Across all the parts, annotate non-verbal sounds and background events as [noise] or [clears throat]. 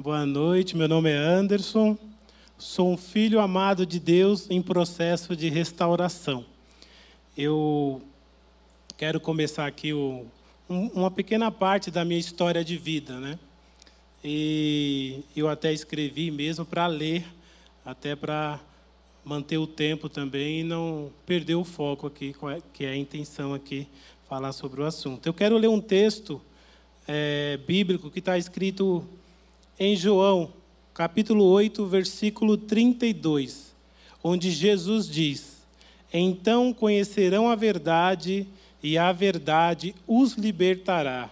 Boa noite, meu nome é Anderson. Sou um filho amado de Deus em processo de restauração. Eu quero começar aqui o, um, uma pequena parte da minha história de vida, né? E eu até escrevi mesmo para ler, até para manter o tempo também e não perder o foco aqui, que é a intenção aqui, falar sobre o assunto. Eu quero ler um texto é, bíblico que está escrito em João, capítulo 8, versículo 32, onde Jesus diz: Então conhecerão a verdade, e a verdade os libertará.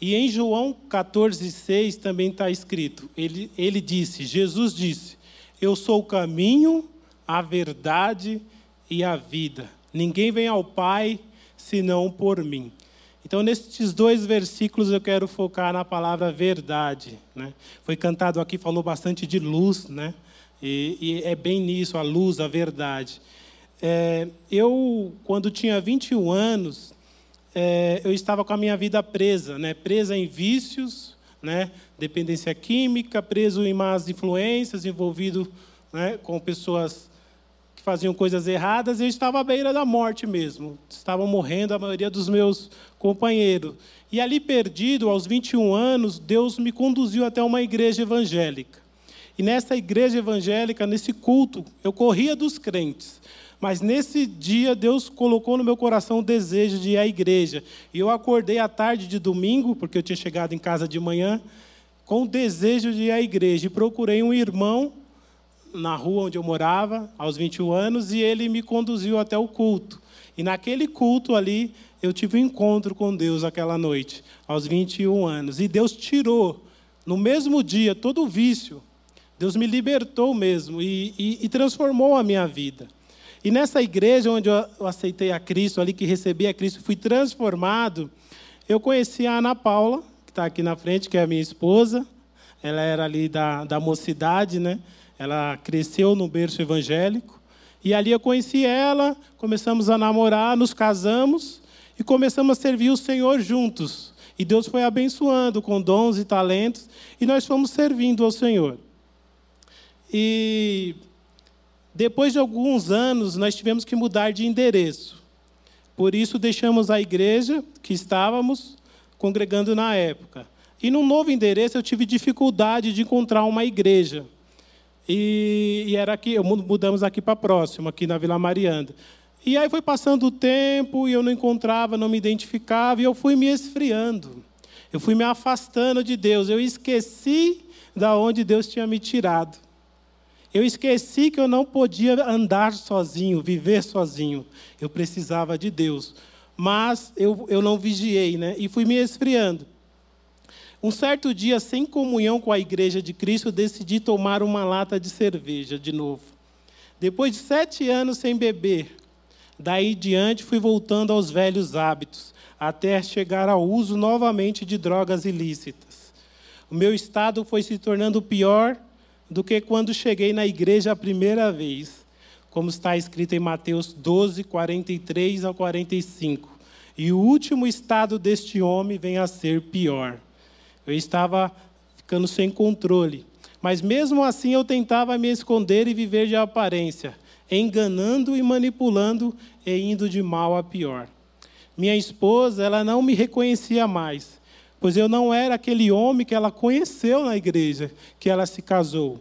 E em João 14, 6 também está escrito: ele, ele disse, Jesus disse, Eu sou o caminho, a verdade e a vida. Ninguém vem ao Pai senão por mim. Então, nesses dois versículos, eu quero focar na palavra verdade. Né? Foi cantado aqui, falou bastante de luz, né? e, e é bem nisso, a luz, a verdade. É, eu, quando tinha 21 anos, é, eu estava com a minha vida presa, né? presa em vícios, né? dependência química, preso em más influências, envolvido né? com pessoas faziam coisas erradas, eu estava à beira da morte mesmo. Estavam morrendo a maioria dos meus companheiros. E ali perdido, aos 21 anos, Deus me conduziu até uma igreja evangélica. E nessa igreja evangélica, nesse culto, eu corria dos crentes. Mas nesse dia, Deus colocou no meu coração o desejo de ir à igreja. E eu acordei à tarde de domingo, porque eu tinha chegado em casa de manhã, com o desejo de ir à igreja. E procurei um irmão na rua onde eu morava, aos 21 anos, e ele me conduziu até o culto. E naquele culto ali, eu tive um encontro com Deus aquela noite, aos 21 anos. E Deus tirou, no mesmo dia, todo o vício. Deus me libertou mesmo e, e, e transformou a minha vida. E nessa igreja onde eu aceitei a Cristo, ali que recebi a Cristo, fui transformado, eu conheci a Ana Paula, que está aqui na frente, que é a minha esposa. Ela era ali da, da mocidade, né? Ela cresceu no berço evangélico. E ali eu conheci ela, começamos a namorar, nos casamos e começamos a servir o Senhor juntos. E Deus foi abençoando com dons e talentos e nós fomos servindo ao Senhor. E depois de alguns anos, nós tivemos que mudar de endereço. Por isso, deixamos a igreja que estávamos congregando na época. E no novo endereço, eu tive dificuldade de encontrar uma igreja. E, e era aqui, mudamos aqui para próximo, aqui na Vila Marianda. E aí foi passando o tempo e eu não encontrava, não me identificava, e eu fui me esfriando. Eu fui me afastando de Deus. Eu esqueci da onde Deus tinha me tirado. Eu esqueci que eu não podia andar sozinho, viver sozinho. Eu precisava de Deus. Mas eu, eu não vigiei, né? E fui me esfriando. Um certo dia, sem comunhão com a igreja de Cristo, decidi tomar uma lata de cerveja de novo. Depois de sete anos sem beber, daí diante fui voltando aos velhos hábitos, até chegar ao uso novamente de drogas ilícitas. O meu estado foi se tornando pior do que quando cheguei na igreja a primeira vez, como está escrito em Mateus 12, 43 ao 45. E o último estado deste homem vem a ser pior. Eu estava ficando sem controle. Mas mesmo assim eu tentava me esconder e viver de aparência, enganando e manipulando e indo de mal a pior. Minha esposa, ela não me reconhecia mais, pois eu não era aquele homem que ela conheceu na igreja, que ela se casou.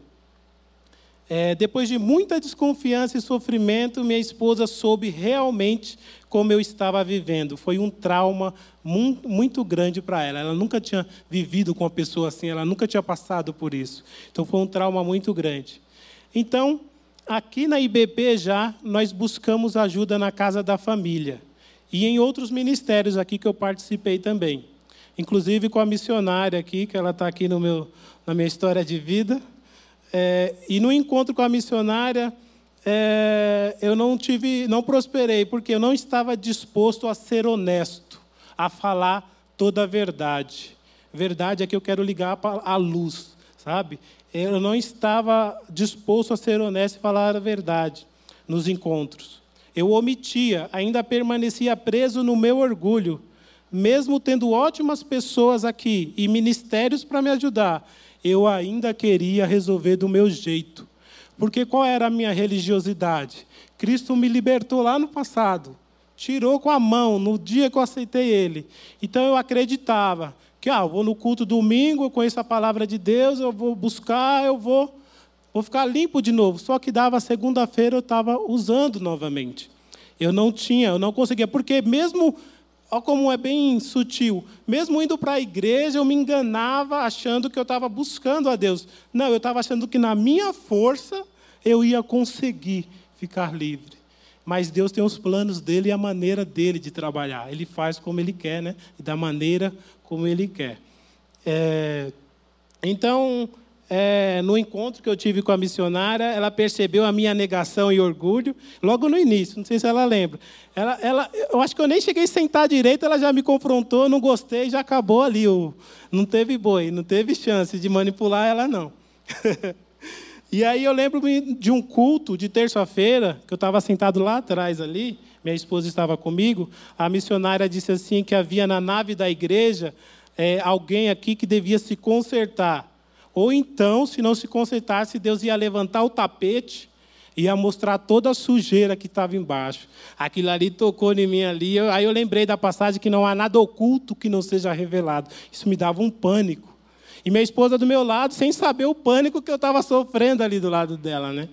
É, depois de muita desconfiança e sofrimento, minha esposa soube realmente como eu estava vivendo. Foi um trauma muito, grande para ela. Ela nunca tinha vivido com uma pessoa assim, ela nunca tinha passado por isso. Então foi um trauma muito grande. Então, aqui na IBP já, nós buscamos ajuda na casa da família. E em outros ministérios aqui que eu participei também. Inclusive com a missionária aqui, que ela está aqui no meu, na minha história de vida. É, e no encontro com a missionária, é, eu não tive, não prosperei, porque eu não estava disposto a ser honesto, a falar toda a verdade. Verdade é que eu quero ligar a luz, sabe? Eu não estava disposto a ser honesto e falar a verdade nos encontros. Eu omitia, ainda permanecia preso no meu orgulho, mesmo tendo ótimas pessoas aqui e ministérios para me ajudar eu ainda queria resolver do meu jeito. Porque qual era a minha religiosidade? Cristo me libertou lá no passado, tirou com a mão no dia que eu aceitei Ele. Então eu acreditava que ah, eu vou no culto domingo, eu conheço a palavra de Deus, eu vou buscar, eu vou, vou ficar limpo de novo. Só que dava segunda-feira eu estava usando novamente. Eu não tinha, eu não conseguia, porque mesmo Olha como é bem sutil. Mesmo indo para a igreja, eu me enganava achando que eu estava buscando a Deus. Não, eu estava achando que na minha força eu ia conseguir ficar livre. Mas Deus tem os planos dele e a maneira dele de trabalhar. Ele faz como ele quer, né? E da maneira como ele quer. É... Então, é, no encontro que eu tive com a missionária, ela percebeu a minha negação e orgulho, logo no início, não sei se ela lembra. Ela, ela, eu acho que eu nem cheguei a sentar direito, ela já me confrontou, não gostei, já acabou ali. O, não teve boi, não teve chance de manipular ela, não. [laughs] e aí eu lembro de um culto de terça-feira, que eu estava sentado lá atrás ali, minha esposa estava comigo, a missionária disse assim que havia na nave da igreja é, alguém aqui que devia se consertar. Ou então, se não se consertasse, Deus ia levantar o tapete e ia mostrar toda a sujeira que estava embaixo. Aquilo ali tocou em mim ali. aí eu lembrei da passagem que não há nada oculto que não seja revelado. Isso me dava um pânico. E minha esposa do meu lado, sem saber o pânico que eu estava sofrendo ali do lado dela, né?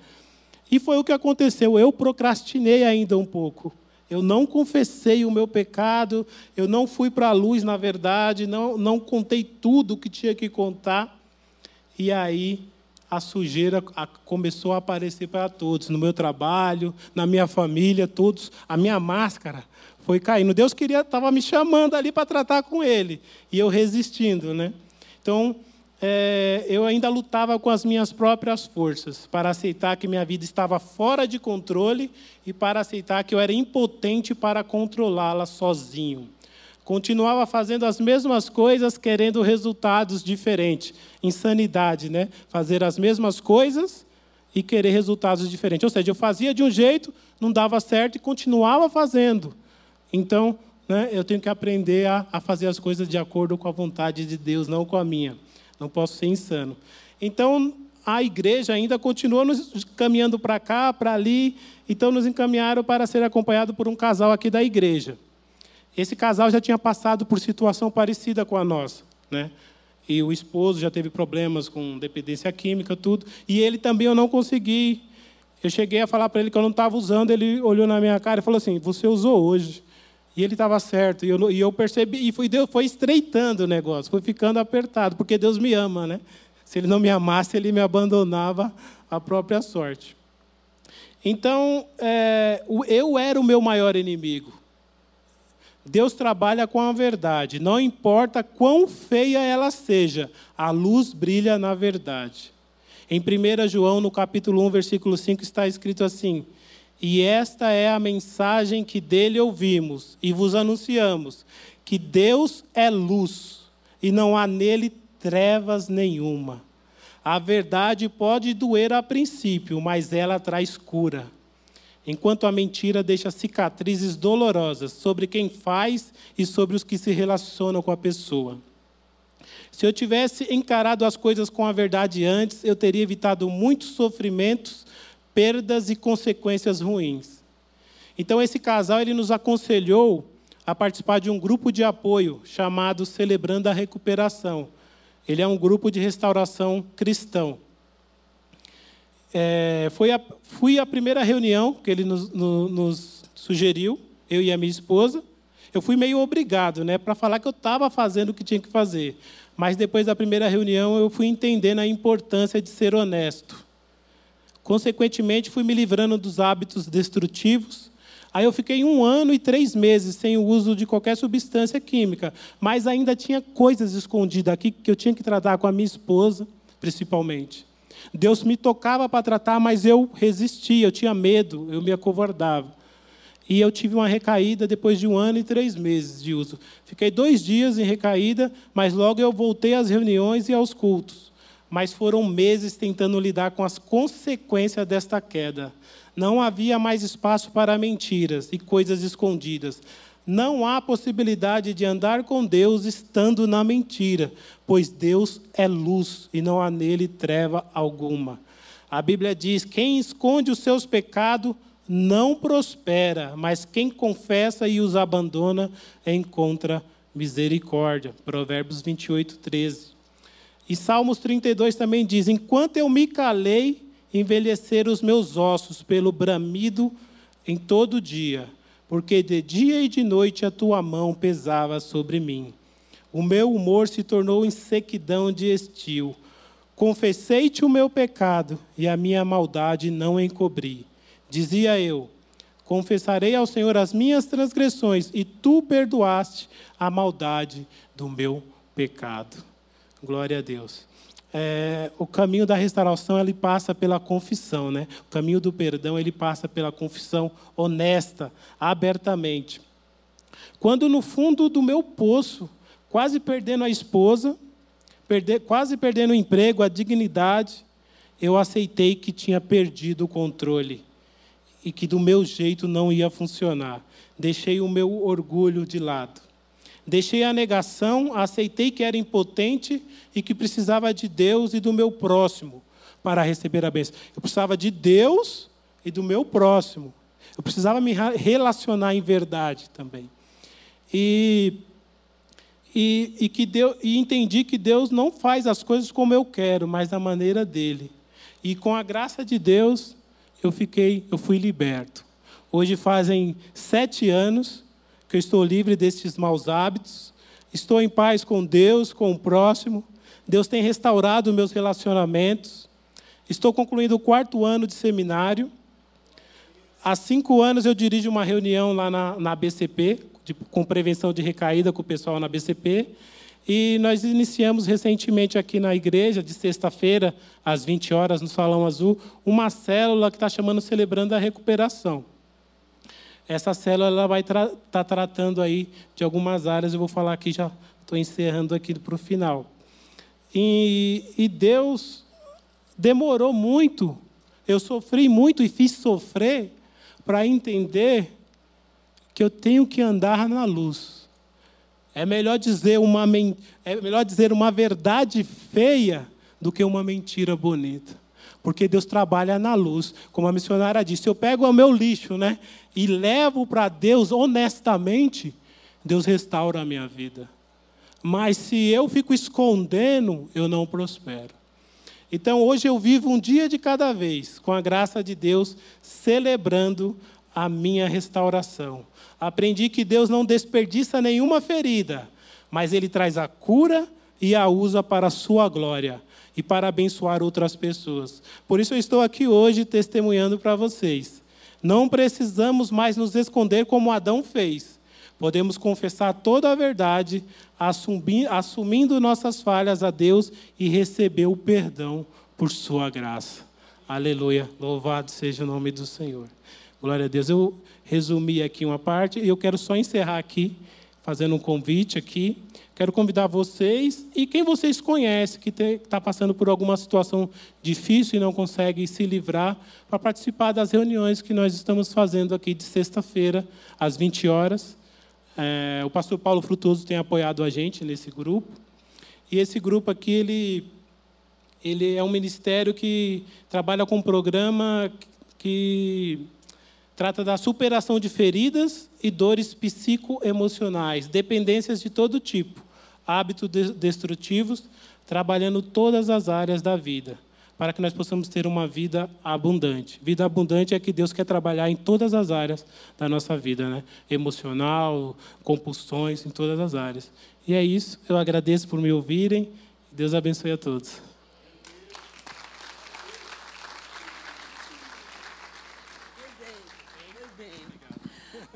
E foi o que aconteceu. Eu procrastinei ainda um pouco. Eu não confessei o meu pecado, eu não fui para a luz, na verdade, não, não contei tudo o que tinha que contar. E aí a sujeira começou a aparecer para todos, no meu trabalho, na minha família, todos. A minha máscara foi caindo. Deus queria, estava me chamando ali para tratar com Ele e eu resistindo, né? Então é, eu ainda lutava com as minhas próprias forças para aceitar que minha vida estava fora de controle e para aceitar que eu era impotente para controlá-la sozinho. Continuava fazendo as mesmas coisas, querendo resultados diferentes. Insanidade, né? Fazer as mesmas coisas e querer resultados diferentes. Ou seja, eu fazia de um jeito, não dava certo e continuava fazendo. Então, né, eu tenho que aprender a, a fazer as coisas de acordo com a vontade de Deus, não com a minha. Não posso ser insano. Então, a igreja ainda continua nos caminhando para cá, para ali. Então, nos encaminharam para ser acompanhado por um casal aqui da igreja. Esse casal já tinha passado por situação parecida com a nossa, né? E o esposo já teve problemas com dependência química, tudo. E ele também eu não consegui. Eu cheguei a falar para ele que eu não estava usando, ele olhou na minha cara e falou assim: Você usou hoje. E ele estava certo. E eu, e eu, percebi, e foi, Deus foi estreitando o negócio, foi ficando apertado, porque Deus me ama, né? Se ele não me amasse, ele me abandonava à própria sorte. Então, é, eu era o meu maior inimigo. Deus trabalha com a verdade, não importa quão feia ela seja, a luz brilha na verdade. Em 1 João, no capítulo 1, versículo 5, está escrito assim: E esta é a mensagem que dele ouvimos e vos anunciamos: que Deus é luz e não há nele trevas nenhuma. A verdade pode doer a princípio, mas ela traz cura enquanto a mentira deixa cicatrizes dolorosas sobre quem faz e sobre os que se relacionam com a pessoa. Se eu tivesse encarado as coisas com a verdade antes, eu teria evitado muitos sofrimentos, perdas e consequências ruins. Então esse casal ele nos aconselhou a participar de um grupo de apoio chamado Celebrando a Recuperação. Ele é um grupo de restauração cristão é, foi a, fui à primeira reunião que ele nos, no, nos, sugeriu, eu e a minha esposa. Eu fui meio obrigado, né, para falar que eu estava fazendo o que tinha que fazer. Mas depois da primeira reunião, eu fui entendendo a importância de ser honesto. Consequentemente, fui me livrando dos hábitos destrutivos. Aí eu fiquei um ano e três meses sem o uso de qualquer substância química, mas ainda tinha coisas escondidas aqui que eu tinha que tratar com a minha esposa, principalmente. Deus me tocava para tratar, mas eu resistia, eu tinha medo, eu me acovardava. E eu tive uma recaída depois de um ano e três meses de uso. Fiquei dois dias em recaída, mas logo eu voltei às reuniões e aos cultos. Mas foram meses tentando lidar com as consequências desta queda. Não havia mais espaço para mentiras e coisas escondidas. Não há possibilidade de andar com Deus estando na mentira, pois Deus é luz e não há nele treva alguma. A Bíblia diz: quem esconde os seus pecados não prospera, mas quem confessa e os abandona encontra misericórdia. Provérbios 28, 13. E Salmos 32 também diz: Enquanto eu me calei, envelheceram os meus ossos pelo bramido em todo dia porque de dia e de noite a tua mão pesava sobre mim. O meu humor se tornou em sequidão de estio. Confessei-te o meu pecado e a minha maldade não encobri. Dizia eu: Confessarei ao Senhor as minhas transgressões e tu perdoaste a maldade do meu pecado. Glória a Deus é, o caminho da restauração ele passa pela confissão, né? O caminho do perdão ele passa pela confissão honesta, abertamente. Quando no fundo do meu poço, quase perdendo a esposa, perder, quase perdendo o emprego, a dignidade, eu aceitei que tinha perdido o controle e que do meu jeito não ia funcionar. Deixei o meu orgulho de lado. Deixei a negação, aceitei que era impotente e que precisava de Deus e do meu próximo para receber a bênção. Eu precisava de Deus e do meu próximo. Eu precisava me relacionar em verdade também. E, e, e, que Deus, e entendi que Deus não faz as coisas como eu quero, mas da maneira dele. E com a graça de Deus, eu fiquei, eu fui liberto. Hoje fazem sete anos que eu estou livre destes maus hábitos, estou em paz com Deus, com o próximo. Deus tem restaurado meus relacionamentos. Estou concluindo o quarto ano de seminário. Há cinco anos eu dirijo uma reunião lá na, na BCP, de, com prevenção de recaída com o pessoal na BCP. E nós iniciamos recentemente aqui na igreja, de sexta-feira, às 20 horas, no Salão Azul, uma célula que está chamando Celebrando a Recuperação. Essa célula ela vai estar tra tá tratando aí de algumas áreas, eu vou falar aqui, já estou encerrando aqui para o final. E, e Deus demorou muito, eu sofri muito e fiz sofrer para entender que eu tenho que andar na luz. É melhor dizer uma, é melhor dizer uma verdade feia do que uma mentira bonita porque Deus trabalha na luz. Como a missionária disse, eu pego o meu lixo, né, e levo para Deus honestamente, Deus restaura a minha vida. Mas se eu fico escondendo, eu não prospero. Então hoje eu vivo um dia de cada vez, com a graça de Deus, celebrando a minha restauração. Aprendi que Deus não desperdiça nenhuma ferida, mas Ele traz a cura e a usa para a sua glória e para abençoar outras pessoas. Por isso eu estou aqui hoje testemunhando para vocês. Não precisamos mais nos esconder como Adão fez. Podemos confessar toda a verdade, assumindo nossas falhas a Deus e receber o perdão por sua graça. Aleluia. Louvado seja o nome do Senhor. Glória a Deus. Eu resumi aqui uma parte e eu quero só encerrar aqui, fazendo um convite aqui. Quero convidar vocês e quem vocês conhecem que está passando por alguma situação difícil e não consegue se livrar, para participar das reuniões que nós estamos fazendo aqui de sexta-feira, às 20 horas. É, o pastor Paulo Frutuoso tem apoiado a gente nesse grupo. E esse grupo aqui, ele, ele é um ministério que trabalha com um programa que trata da superação de feridas e dores psicoemocionais, dependências de todo tipo, hábitos destrutivos, trabalhando todas as áreas da vida, para que nós possamos ter uma vida abundante. Vida abundante é que Deus quer trabalhar em todas as áreas da nossa vida, né? Emocional, compulsões, em todas as áreas. E é isso, eu agradeço por me ouvirem. Deus abençoe a todos.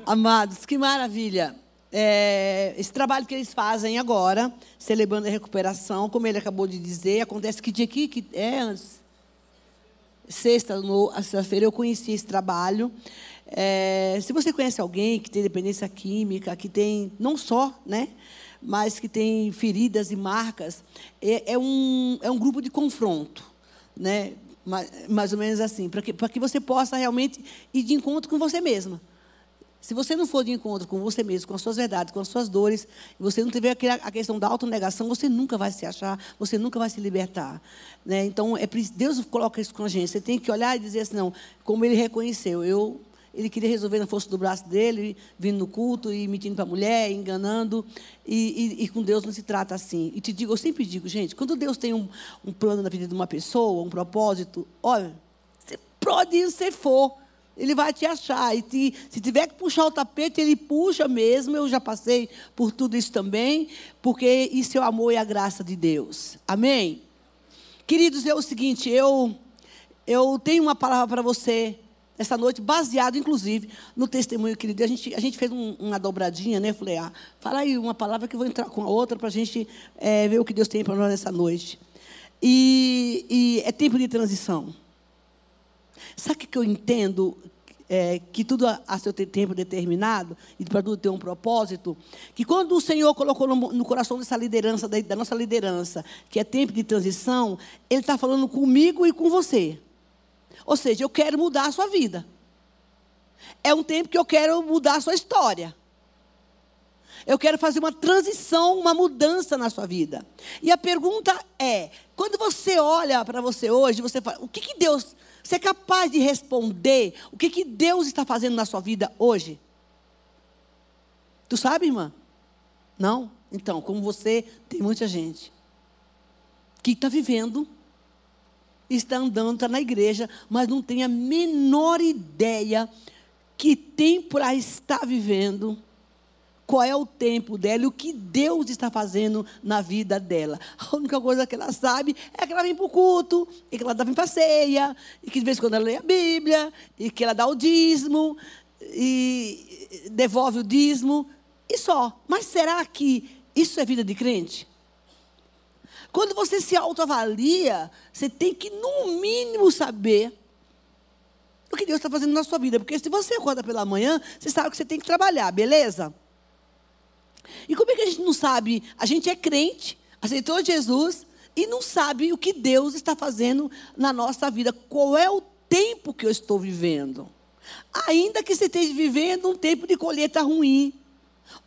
Amados, que maravilha. É, esse trabalho que eles fazem agora, celebrando a recuperação, como ele acabou de dizer, acontece que dia aqui, que é antes, sexta, sexta-feira, eu conheci esse trabalho. É, se você conhece alguém que tem dependência química, que tem, não só, né, mas que tem feridas e marcas, é, é um, é um grupo de confronto, né, mais, mais ou menos assim, para que, que você possa realmente ir de encontro com você mesma Se você não for de encontro com você mesmo, com as suas verdades, com as suas dores, e você não tiver a questão da autonegação, você nunca vai se achar, você nunca vai se libertar. Né? Então, é, Deus coloca isso com a gente. Você tem que olhar e dizer assim, não, como ele reconheceu, eu ele queria resolver na força do braço dele, vindo no culto e mentindo para a mulher, enganando. E, e, e, com Deus não se trata assim. E te digo, eu sempre digo, gente, quando Deus tem um, um plano na vida de uma pessoa, um propósito, olha, você pode ir se for. Ele vai te achar. E te, se tiver que puxar o tapete, ele puxa mesmo. Eu já passei por tudo isso também, porque isso é o amor e a graça de Deus. Amém? Queridos, é o seguinte, eu, eu tenho uma palavra para você essa noite, baseado, inclusive, no testemunho que ele deu. A gente, a gente fez um, uma dobradinha, né? Falei, ah, fala aí uma palavra que eu vou entrar com a outra para a gente é, ver o que Deus tem para nós nessa noite. E, e, é tempo de transição. Sabe o que eu entendo? É, que tudo a, seu tempo determinado e para tudo ter um propósito, que quando o Senhor colocou no, no coração dessa liderança, da, da nossa liderança, que é tempo de transição, Ele está falando comigo e com você. Ou seja, eu quero mudar a sua vida. É um tempo que eu quero mudar a sua história. Eu quero fazer uma transição, uma mudança na sua vida. E a pergunta é: quando você olha para você hoje, você fala, o que, que Deus. Você é capaz de responder o que, que Deus está fazendo na sua vida hoje? Tu sabe, irmã? Não? Então, como você, tem muita gente que está vivendo está andando, está na igreja, mas não tem a menor ideia que tempo ela está vivendo, qual é o tempo dela e o que Deus está fazendo na vida dela. A única coisa que ela sabe é que ela vem para o culto, e que ela vem para a ceia, e que de vez em quando ela lê a Bíblia, e que ela dá o dízimo, e devolve o dízimo, e só. Mas será que isso é vida de crente? Quando você se autoavalia, você tem que, no mínimo, saber o que Deus está fazendo na sua vida. Porque se você acorda pela manhã, você sabe que você tem que trabalhar, beleza? E como é que a gente não sabe? A gente é crente, aceitou Jesus e não sabe o que Deus está fazendo na nossa vida. Qual é o tempo que eu estou vivendo? Ainda que você esteja vivendo um tempo de colheita ruim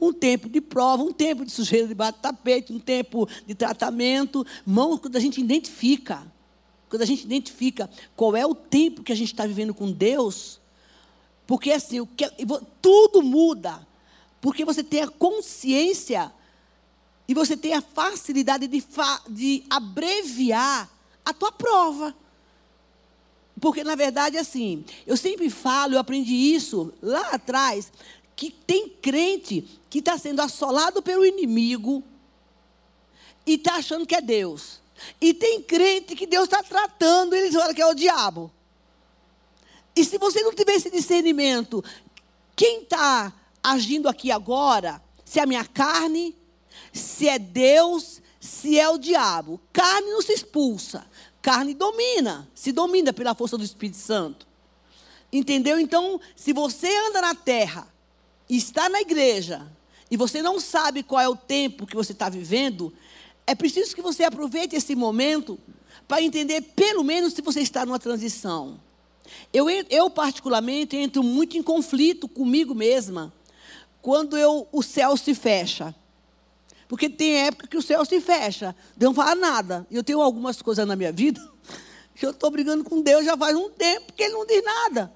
um tempo de prova, um tempo de sujeira debaixo do tapete, um tempo de tratamento. Mão, quando a gente identifica, quando a gente identifica qual é o tempo que a gente está vivendo com Deus, porque assim, o que, tudo muda, porque você tem a consciência e você tem a facilidade de, fa, de abreviar a tua prova. Porque, na verdade, assim, eu sempre falo, eu aprendi isso lá atrás, que tem crente que está sendo assolado pelo inimigo e está achando que é Deus. E tem crente que Deus está tratando, eles olham que é o diabo. E se você não tiver esse discernimento, quem está agindo aqui agora, se é a minha carne, se é Deus, se é o diabo. Carne não se expulsa, carne domina, se domina pela força do Espírito Santo. Entendeu? Então, se você anda na terra está na igreja e você não sabe qual é o tempo que você está vivendo, é preciso que você aproveite esse momento para entender, pelo menos, se você está numa transição. Eu, eu, particularmente, entro muito em conflito comigo mesma quando eu, o céu se fecha. Porque tem época que o céu se fecha, Deus não fala nada. Eu tenho algumas coisas na minha vida [laughs] que eu estou brigando com Deus já faz um tempo que Ele não diz nada.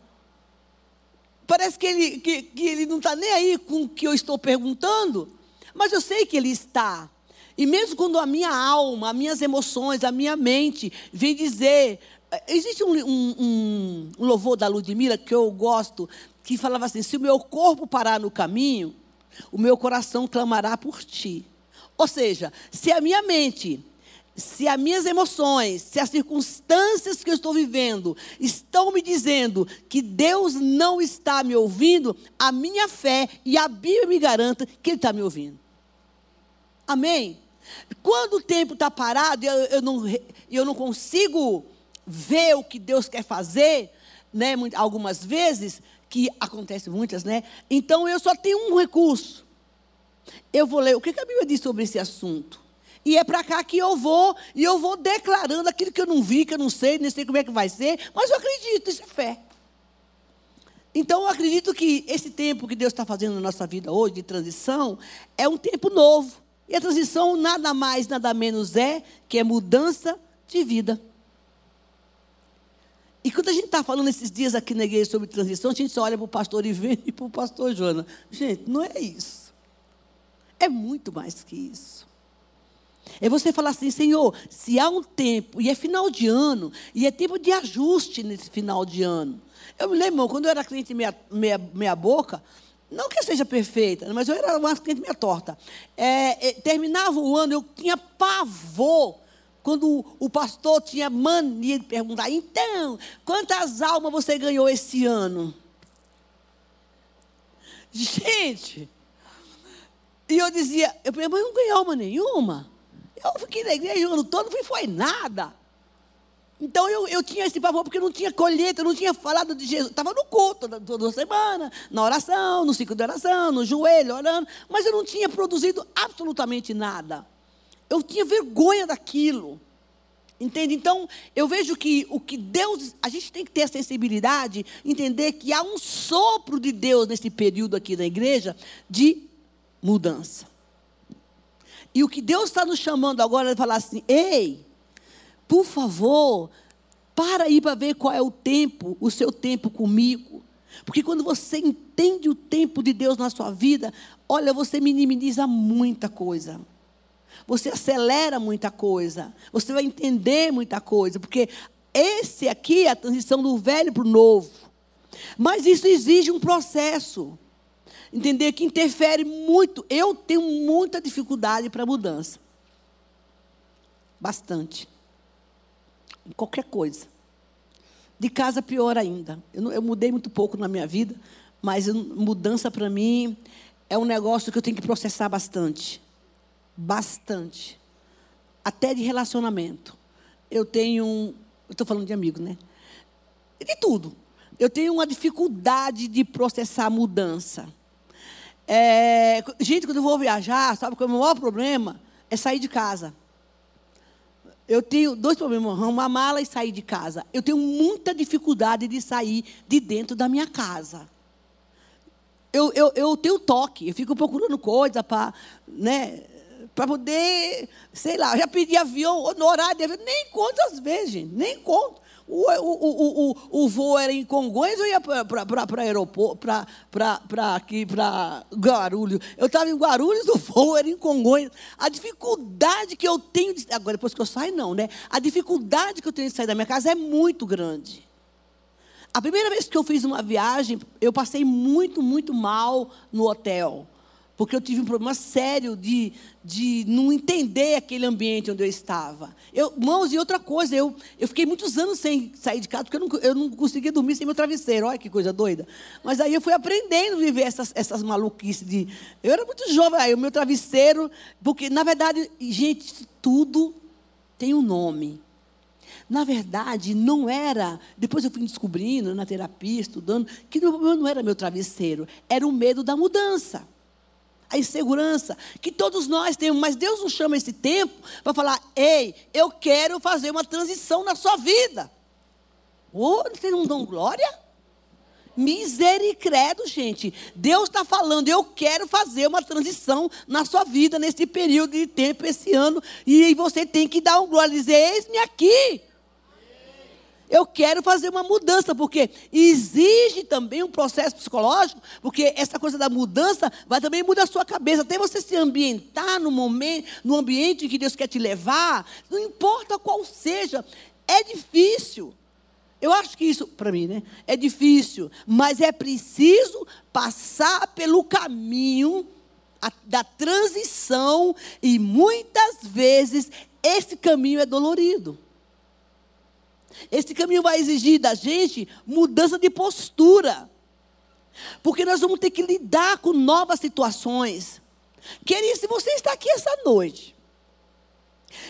Parece que ele, que, que ele não está nem aí com o que eu estou perguntando, mas eu sei que ele está. E mesmo quando a minha alma, as minhas emoções, a minha mente vem dizer. Existe um, um, um louvor da Ludmilla que eu gosto, que falava assim: se o meu corpo parar no caminho, o meu coração clamará por ti. Ou seja, se a minha mente se as minhas emoções, se as circunstâncias que eu estou vivendo estão me dizendo que Deus não está me ouvindo, a minha fé e a Bíblia me garanta que Ele está me ouvindo. Amém? Quando o tempo está parado e eu, eu, não, eu não consigo ver o que Deus quer fazer, né, algumas vezes, que acontece muitas, né? Então eu só tenho um recurso. Eu vou ler o que a Bíblia diz sobre esse assunto. E é para cá que eu vou, e eu vou declarando aquilo que eu não vi, que eu não sei, nem sei como é que vai ser, mas eu acredito, isso é fé. Então, eu acredito que esse tempo que Deus está fazendo na nossa vida hoje, de transição, é um tempo novo. E a transição nada mais, nada menos é que é mudança de vida. E quando a gente está falando esses dias aqui na igreja sobre transição, a gente só olha para o pastor Ivene [laughs] e para o pastor Joana. Gente, não é isso. É muito mais que isso. É você falar assim, Senhor, se há um tempo, e é final de ano, e é tempo de ajuste nesse final de ano. Eu me lembro, quando eu era cliente meia, meia, meia boca, não que eu seja perfeita, mas eu era uma cliente meia torta. É, é, terminava o ano, eu tinha pavor quando o, pastor tinha mania de perguntar: então, quantas almas você ganhou esse ano? Gente, e eu dizia, eu mas não ganhei alma nenhuma. Eu fiquei na igreja o ano todo, não foi nada. Então eu, eu tinha esse pavor porque não tinha colheita, eu não tinha falado de Jesus. Estava no culto toda semana, na oração, no ciclo de oração, no joelho, orando, mas eu não tinha produzido absolutamente nada. Eu tinha vergonha daquilo. Entende? Então, eu vejo que o que Deus, a gente tem que ter a sensibilidade, entender que há um sopro de Deus nesse período aqui na igreja de mudança. E o que Deus está nos chamando agora é falar assim: ei, por favor, para aí para ver qual é o tempo, o seu tempo comigo. Porque quando você entende o tempo de Deus na sua vida, olha, você minimiza muita coisa. Você acelera muita coisa. Você vai entender muita coisa. Porque esse aqui é a transição do velho para o novo. Mas isso exige um processo. Entender que interfere muito. Eu tenho muita dificuldade para mudança. Bastante. Em qualquer coisa. De casa, pior ainda. Eu, eu mudei muito pouco na minha vida, mas mudança para mim é um negócio que eu tenho que processar bastante bastante. Até de relacionamento. Eu tenho. Estou falando de amigos, né? De tudo. Eu tenho uma dificuldade de processar mudança. É, gente, quando eu vou viajar, sabe que o meu maior problema é sair de casa. Eu tenho dois problemas: uma mala e sair de casa. Eu tenho muita dificuldade de sair de dentro da minha casa. Eu, eu, eu tenho toque, eu fico procurando coisa para. Né, para poder, sei lá, já pedi avião no horário de avião, nem conto às vezes, gente, nem conto. O, o, o, o, o voo era em Congonhas ou ia para aeroporto, para aqui, para Guarulhos. Eu estava em Guarulhos, [laughs] o voo era em Congonhas. A dificuldade que eu tenho, de, agora depois que eu saio não, né? A dificuldade que eu tenho de sair da minha casa é muito grande. A primeira vez que eu fiz uma viagem, eu passei muito, muito mal no hotel. Porque eu tive um problema sério de, de não entender aquele ambiente onde eu estava. Eu, irmãos, e outra coisa, eu, eu fiquei muitos anos sem sair de casa, porque eu não, eu não conseguia dormir sem meu travesseiro. Olha que coisa doida. Mas aí eu fui aprendendo a viver essas, essas maluquices de. Eu era muito jovem, aí o meu travesseiro. Porque, na verdade, gente, tudo tem um nome. Na verdade, não era. Depois eu fui descobrindo na terapia, estudando, que não era meu travesseiro, era o medo da mudança a insegurança que todos nós temos, mas Deus nos chama esse tempo para falar: ei, eu quero fazer uma transição na sua vida. Oh, vocês não dão glória? Misericredo, gente. Deus está falando, eu quero fazer uma transição na sua vida nesse período de tempo, esse ano. E você tem que dar um glória dizer: eis-me aqui. Eu quero fazer uma mudança, porque exige também um processo psicológico, porque essa coisa da mudança vai também mudar a sua cabeça, até você se ambientar no momento, no ambiente em que Deus quer te levar, não importa qual seja, é difícil. Eu acho que isso, para mim, né? É difícil, mas é preciso passar pelo caminho da transição e muitas vezes esse caminho é dolorido. Esse caminho vai exigir da gente mudança de postura. Porque nós vamos ter que lidar com novas situações. Querido, se você está aqui essa noite,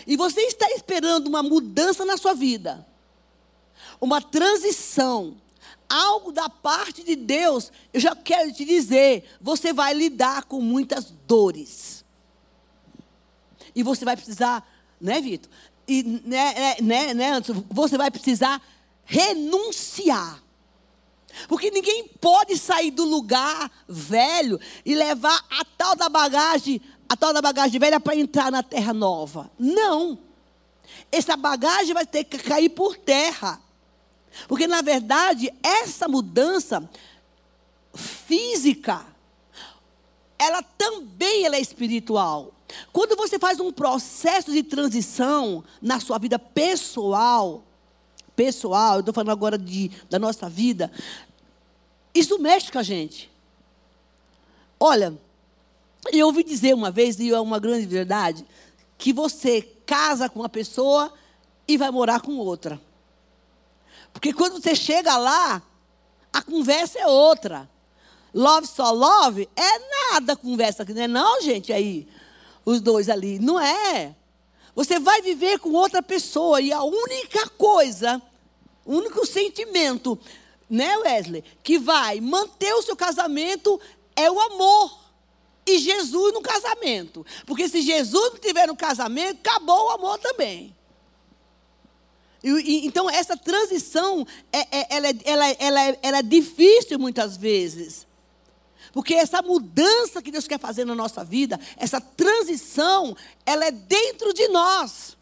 e você está esperando uma mudança na sua vida, uma transição, algo da parte de Deus, eu já quero te dizer, você vai lidar com muitas dores. E você vai precisar, né, Vitor? E, né, né, né, né você vai precisar renunciar. Porque ninguém pode sair do lugar velho e levar a tal da bagagem, a tal da bagagem velha para entrar na terra nova. Não. Essa bagagem vai ter que cair por terra. Porque na verdade, essa mudança física, ela também ela é espiritual. Quando você faz um processo de transição na sua vida pessoal, pessoal, eu estou falando agora de, da nossa vida, isso mexe com a gente. Olha, eu ouvi dizer uma vez, e é uma grande verdade, que você casa com uma pessoa e vai morar com outra. Porque quando você chega lá, a conversa é outra. Love só love é nada conversa não é não, gente, aí. Os dois ali. Não é. Você vai viver com outra pessoa e a única coisa, o único sentimento, né, Wesley, que vai manter o seu casamento é o amor. E Jesus no casamento. Porque se Jesus não tiver no casamento, acabou o amor também. Então, essa transição, é, é, ela, é, ela, ela, ela é difícil muitas vezes. Porque essa mudança que Deus quer fazer na nossa vida, essa transição, ela é dentro de nós.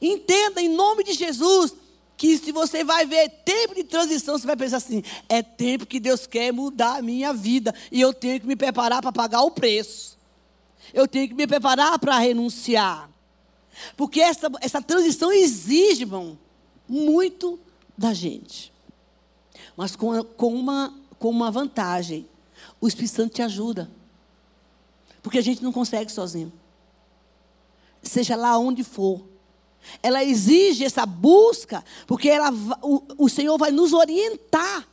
Entenda, em nome de Jesus, que se você vai ver tempo de transição, você vai pensar assim: é tempo que Deus quer mudar a minha vida e eu tenho que me preparar para pagar o preço. Eu tenho que me preparar para renunciar. Porque essa, essa transição exige, irmão, muito da gente. Mas com, com, uma, com uma vantagem: o Espírito Santo te ajuda. Porque a gente não consegue sozinho. Seja lá onde for. Ela exige essa busca, porque ela, o, o Senhor vai nos orientar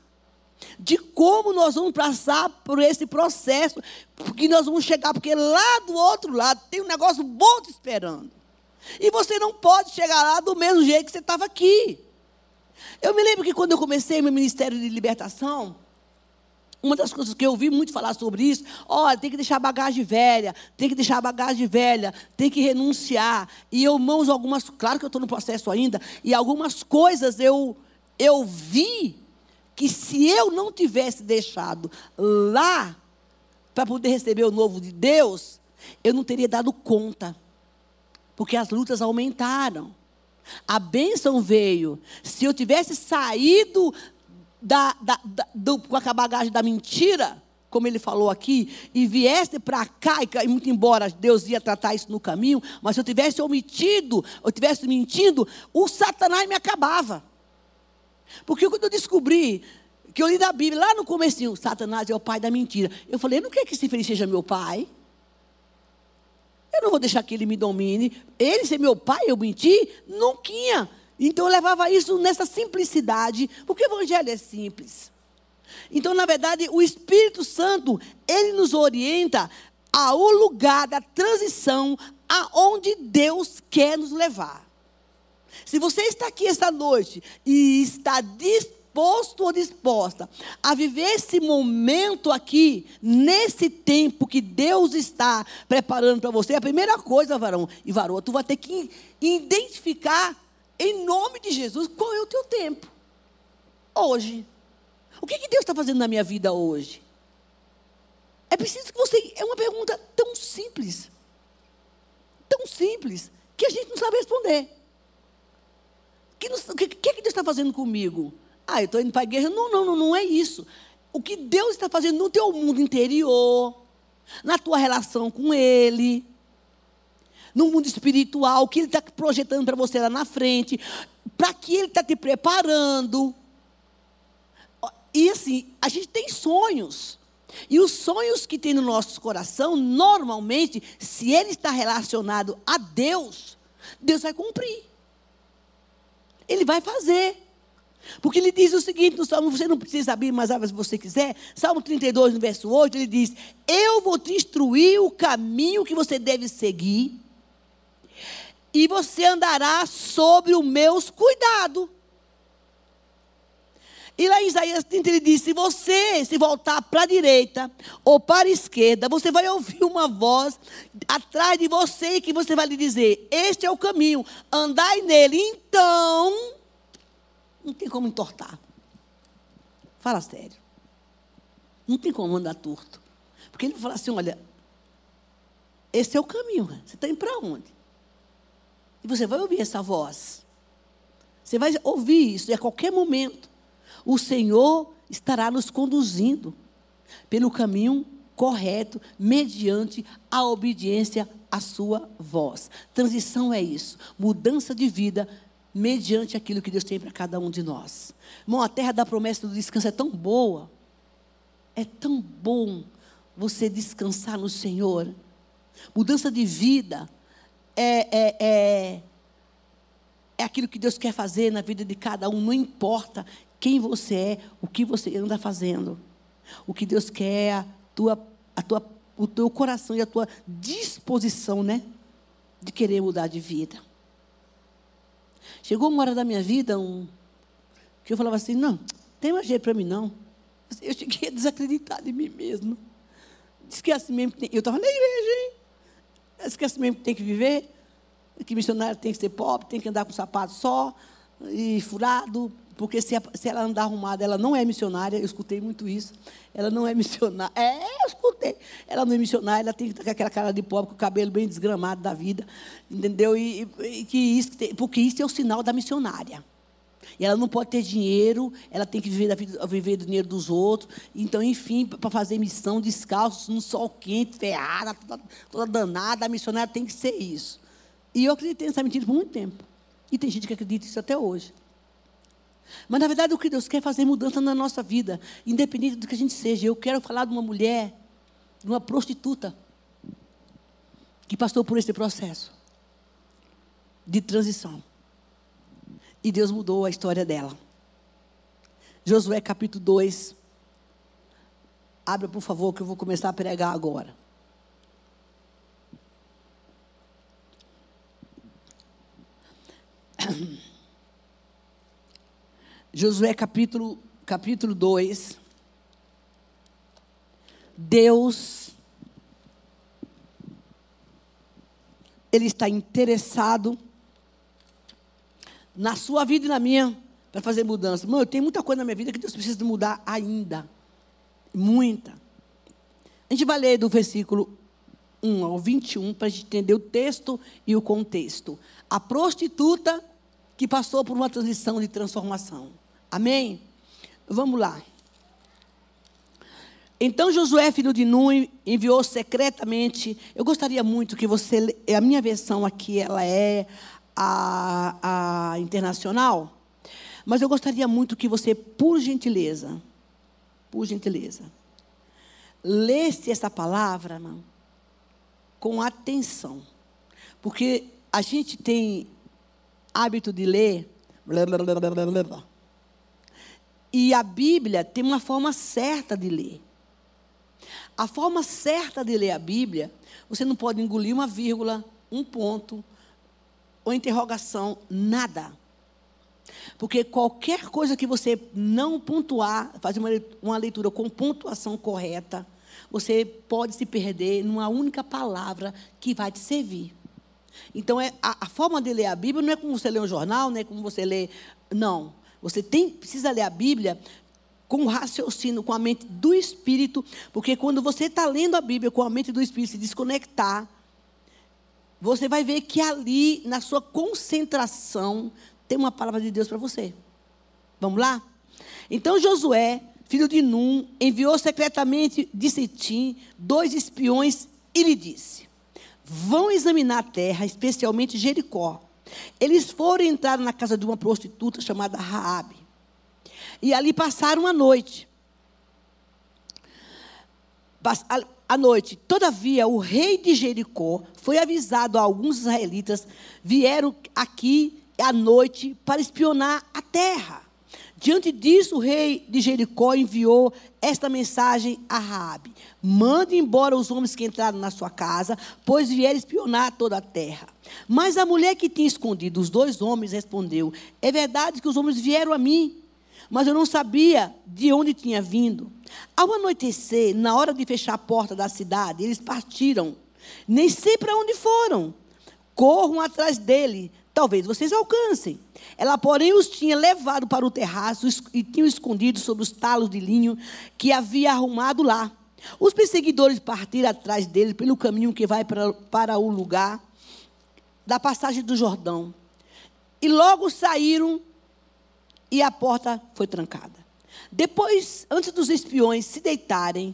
de como nós vamos passar por esse processo, porque nós vamos chegar, porque lá do outro lado tem um negócio bom te esperando. E você não pode chegar lá do mesmo jeito que você estava aqui. Eu me lembro que quando eu comecei meu ministério de libertação, uma das coisas que eu ouvi muito falar sobre isso, olha, tem que deixar a bagagem velha, tem que deixar a bagagem velha, tem que renunciar. E eu, mãos algumas, claro que eu estou no processo ainda, e algumas coisas eu, eu vi que se eu não tivesse deixado lá para poder receber o novo de Deus, eu não teria dado conta. Porque as lutas aumentaram. A bênção veio. Se eu tivesse saído da, da, da, do, com a bagagem da mentira, como ele falou aqui, e viesse para cá, e muito embora Deus ia tratar isso no caminho, mas se eu tivesse omitido, eu tivesse mentindo, o Satanás me acabava. Porque quando eu descobri que eu li da Bíblia, lá no começo, Satanás é o pai da mentira. Eu falei, eu não quero que esse filho seja meu pai. Eu não vou deixar que ele me domine. Ele ser meu pai, eu mentir? Nunca. Então eu levava isso nessa simplicidade, porque o evangelho é simples. Então, na verdade, o Espírito Santo, ele nos orienta ao lugar da transição aonde Deus quer nos levar. Se você está aqui esta noite e está disposto ou disposta a viver esse momento aqui, nesse tempo que Deus está preparando para você, a primeira coisa, varão e varão, tu vai ter que identificar em nome de Jesus, qual é o teu tempo? Hoje. O que, que Deus está fazendo na minha vida hoje? É preciso que você. É uma pergunta tão simples. Tão simples. Que a gente não sabe responder. O que, que, que Deus está fazendo comigo? Ah, eu estou indo para a igreja. Não, não, não, não é isso. O que Deus está fazendo no teu mundo interior, na tua relação com Ele, no mundo espiritual, o que Ele está projetando para você lá na frente, para que Ele está te preparando. E assim, a gente tem sonhos. E os sonhos que tem no nosso coração, normalmente, se ele está relacionado a Deus, Deus vai cumprir. Ele vai fazer. Porque ele diz o seguinte no Salmo, você não precisa abrir, mas se você quiser. Salmo 32, no verso 8, ele diz: Eu vou te instruir o caminho que você deve seguir, e você andará sobre os meus cuidados. E lá em Isaías 30 ele diz: se você se voltar para a direita ou para a esquerda, você vai ouvir uma voz atrás de você que você vai lhe dizer: Este é o caminho, andai nele. Então, não tem como entortar. Fala sério. Não tem como andar torto. Porque ele vai falar assim: olha, esse é o caminho. Você está indo para onde? E você vai ouvir essa voz. Você vai ouvir isso, e a qualquer momento, o Senhor estará nos conduzindo pelo caminho correto, mediante a obediência à sua voz. Transição é isso, mudança de vida mediante aquilo que Deus tem para cada um de nós. Irmão, a terra da promessa do descanso é tão boa, é tão bom você descansar no Senhor. Mudança de vida é, é, é, é aquilo que Deus quer fazer na vida de cada um, não importa quem você é, o que você anda fazendo. O que Deus quer é a tua, a tua, o teu coração e a tua disposição, né? De querer mudar de vida. Chegou uma hora da minha vida um, que eu falava assim: não, tem mais jeito para mim não. Eu cheguei a desacreditar de mim mesmo. Diz que é assim mesmo Eu estava na igreja, hein? Assim mesmo que tem que viver. Que missionário tem que ser pobre, tem que andar com sapato só e furado. Porque se, se ela andar arrumada, ela não é missionária. Eu escutei muito isso. Ela não é missionária. É, eu escutei. Ela não é missionária, ela tem que estar com aquela cara de pobre, com o cabelo bem desgramado da vida. Entendeu? E, e que isso, porque isso é o sinal da missionária. E ela não pode ter dinheiro, ela tem que viver, da vida, viver do dinheiro dos outros. Então, enfim, para fazer missão descalço, no sol quente, ferrada, toda, toda danada, a missionária tem que ser isso. E eu acreditei nessa mentira por muito tempo. E tem gente que acredita isso até hoje. Mas, na verdade, o que Deus quer é fazer mudança na nossa vida, independente do que a gente seja. Eu quero falar de uma mulher, de uma prostituta, que passou por esse processo de transição. E Deus mudou a história dela. Josué capítulo 2. Abra, por favor, que eu vou começar a pregar agora. [clears throat] Josué capítulo, capítulo 2. Deus, Ele está interessado na sua vida e na minha para fazer mudança. Mano, eu tenho muita coisa na minha vida que Deus precisa mudar ainda. Muita. A gente vai ler do versículo 1 ao 21 para a gente entender o texto e o contexto. A prostituta que passou por uma transição de transformação. Amém? Vamos lá. Então Josué, filho de Nun, enviou secretamente. Eu gostaria muito que você. A minha versão aqui, ela é a, a internacional. Mas eu gostaria muito que você, por gentileza, por gentileza, lesse essa palavra, irmão, com atenção. Porque a gente tem hábito de ler. Blá, blá, blá, e a Bíblia tem uma forma certa de ler. A forma certa de ler a Bíblia, você não pode engolir uma vírgula, um ponto, ou interrogação, nada. Porque qualquer coisa que você não pontuar, fazer uma leitura com pontuação correta, você pode se perder numa única palavra que vai te servir. Então, é, a, a, forma de ler a Bíblia não é como você lê um jornal, não é como você lê. Não. Você tem, precisa ler a Bíblia com raciocínio, com a mente do Espírito, porque quando você está lendo a Bíblia com a mente do Espírito, se desconectar, você vai ver que ali, na sua concentração, tem uma palavra de Deus para você. Vamos lá? Então Josué, filho de Num, enviou secretamente de Sitim dois espiões e lhe disse: Vão examinar a terra, especialmente Jericó. Eles foram entrar na casa de uma prostituta chamada Raabe. E ali passaram a noite à noite. Todavia, o rei de Jericó foi avisado a alguns israelitas, vieram aqui à noite para espionar a terra. Diante disso, o rei de Jericó enviou esta mensagem a Raabe: Mande embora os homens que entraram na sua casa, pois vieram espionar toda a terra. Mas a mulher que tinha escondido os dois homens respondeu: É verdade que os homens vieram a mim, mas eu não sabia de onde tinha vindo. Ao anoitecer, na hora de fechar a porta da cidade, eles partiram. Nem sei para onde foram. Corram atrás dele, talvez vocês alcancem. Ela, porém, os tinha levado para o terraço e tinha escondido sobre os talos de linho que havia arrumado lá. Os perseguidores partiram atrás dele pelo caminho que vai para, para o lugar da passagem do Jordão. E logo saíram e a porta foi trancada. Depois, antes dos espiões se deitarem,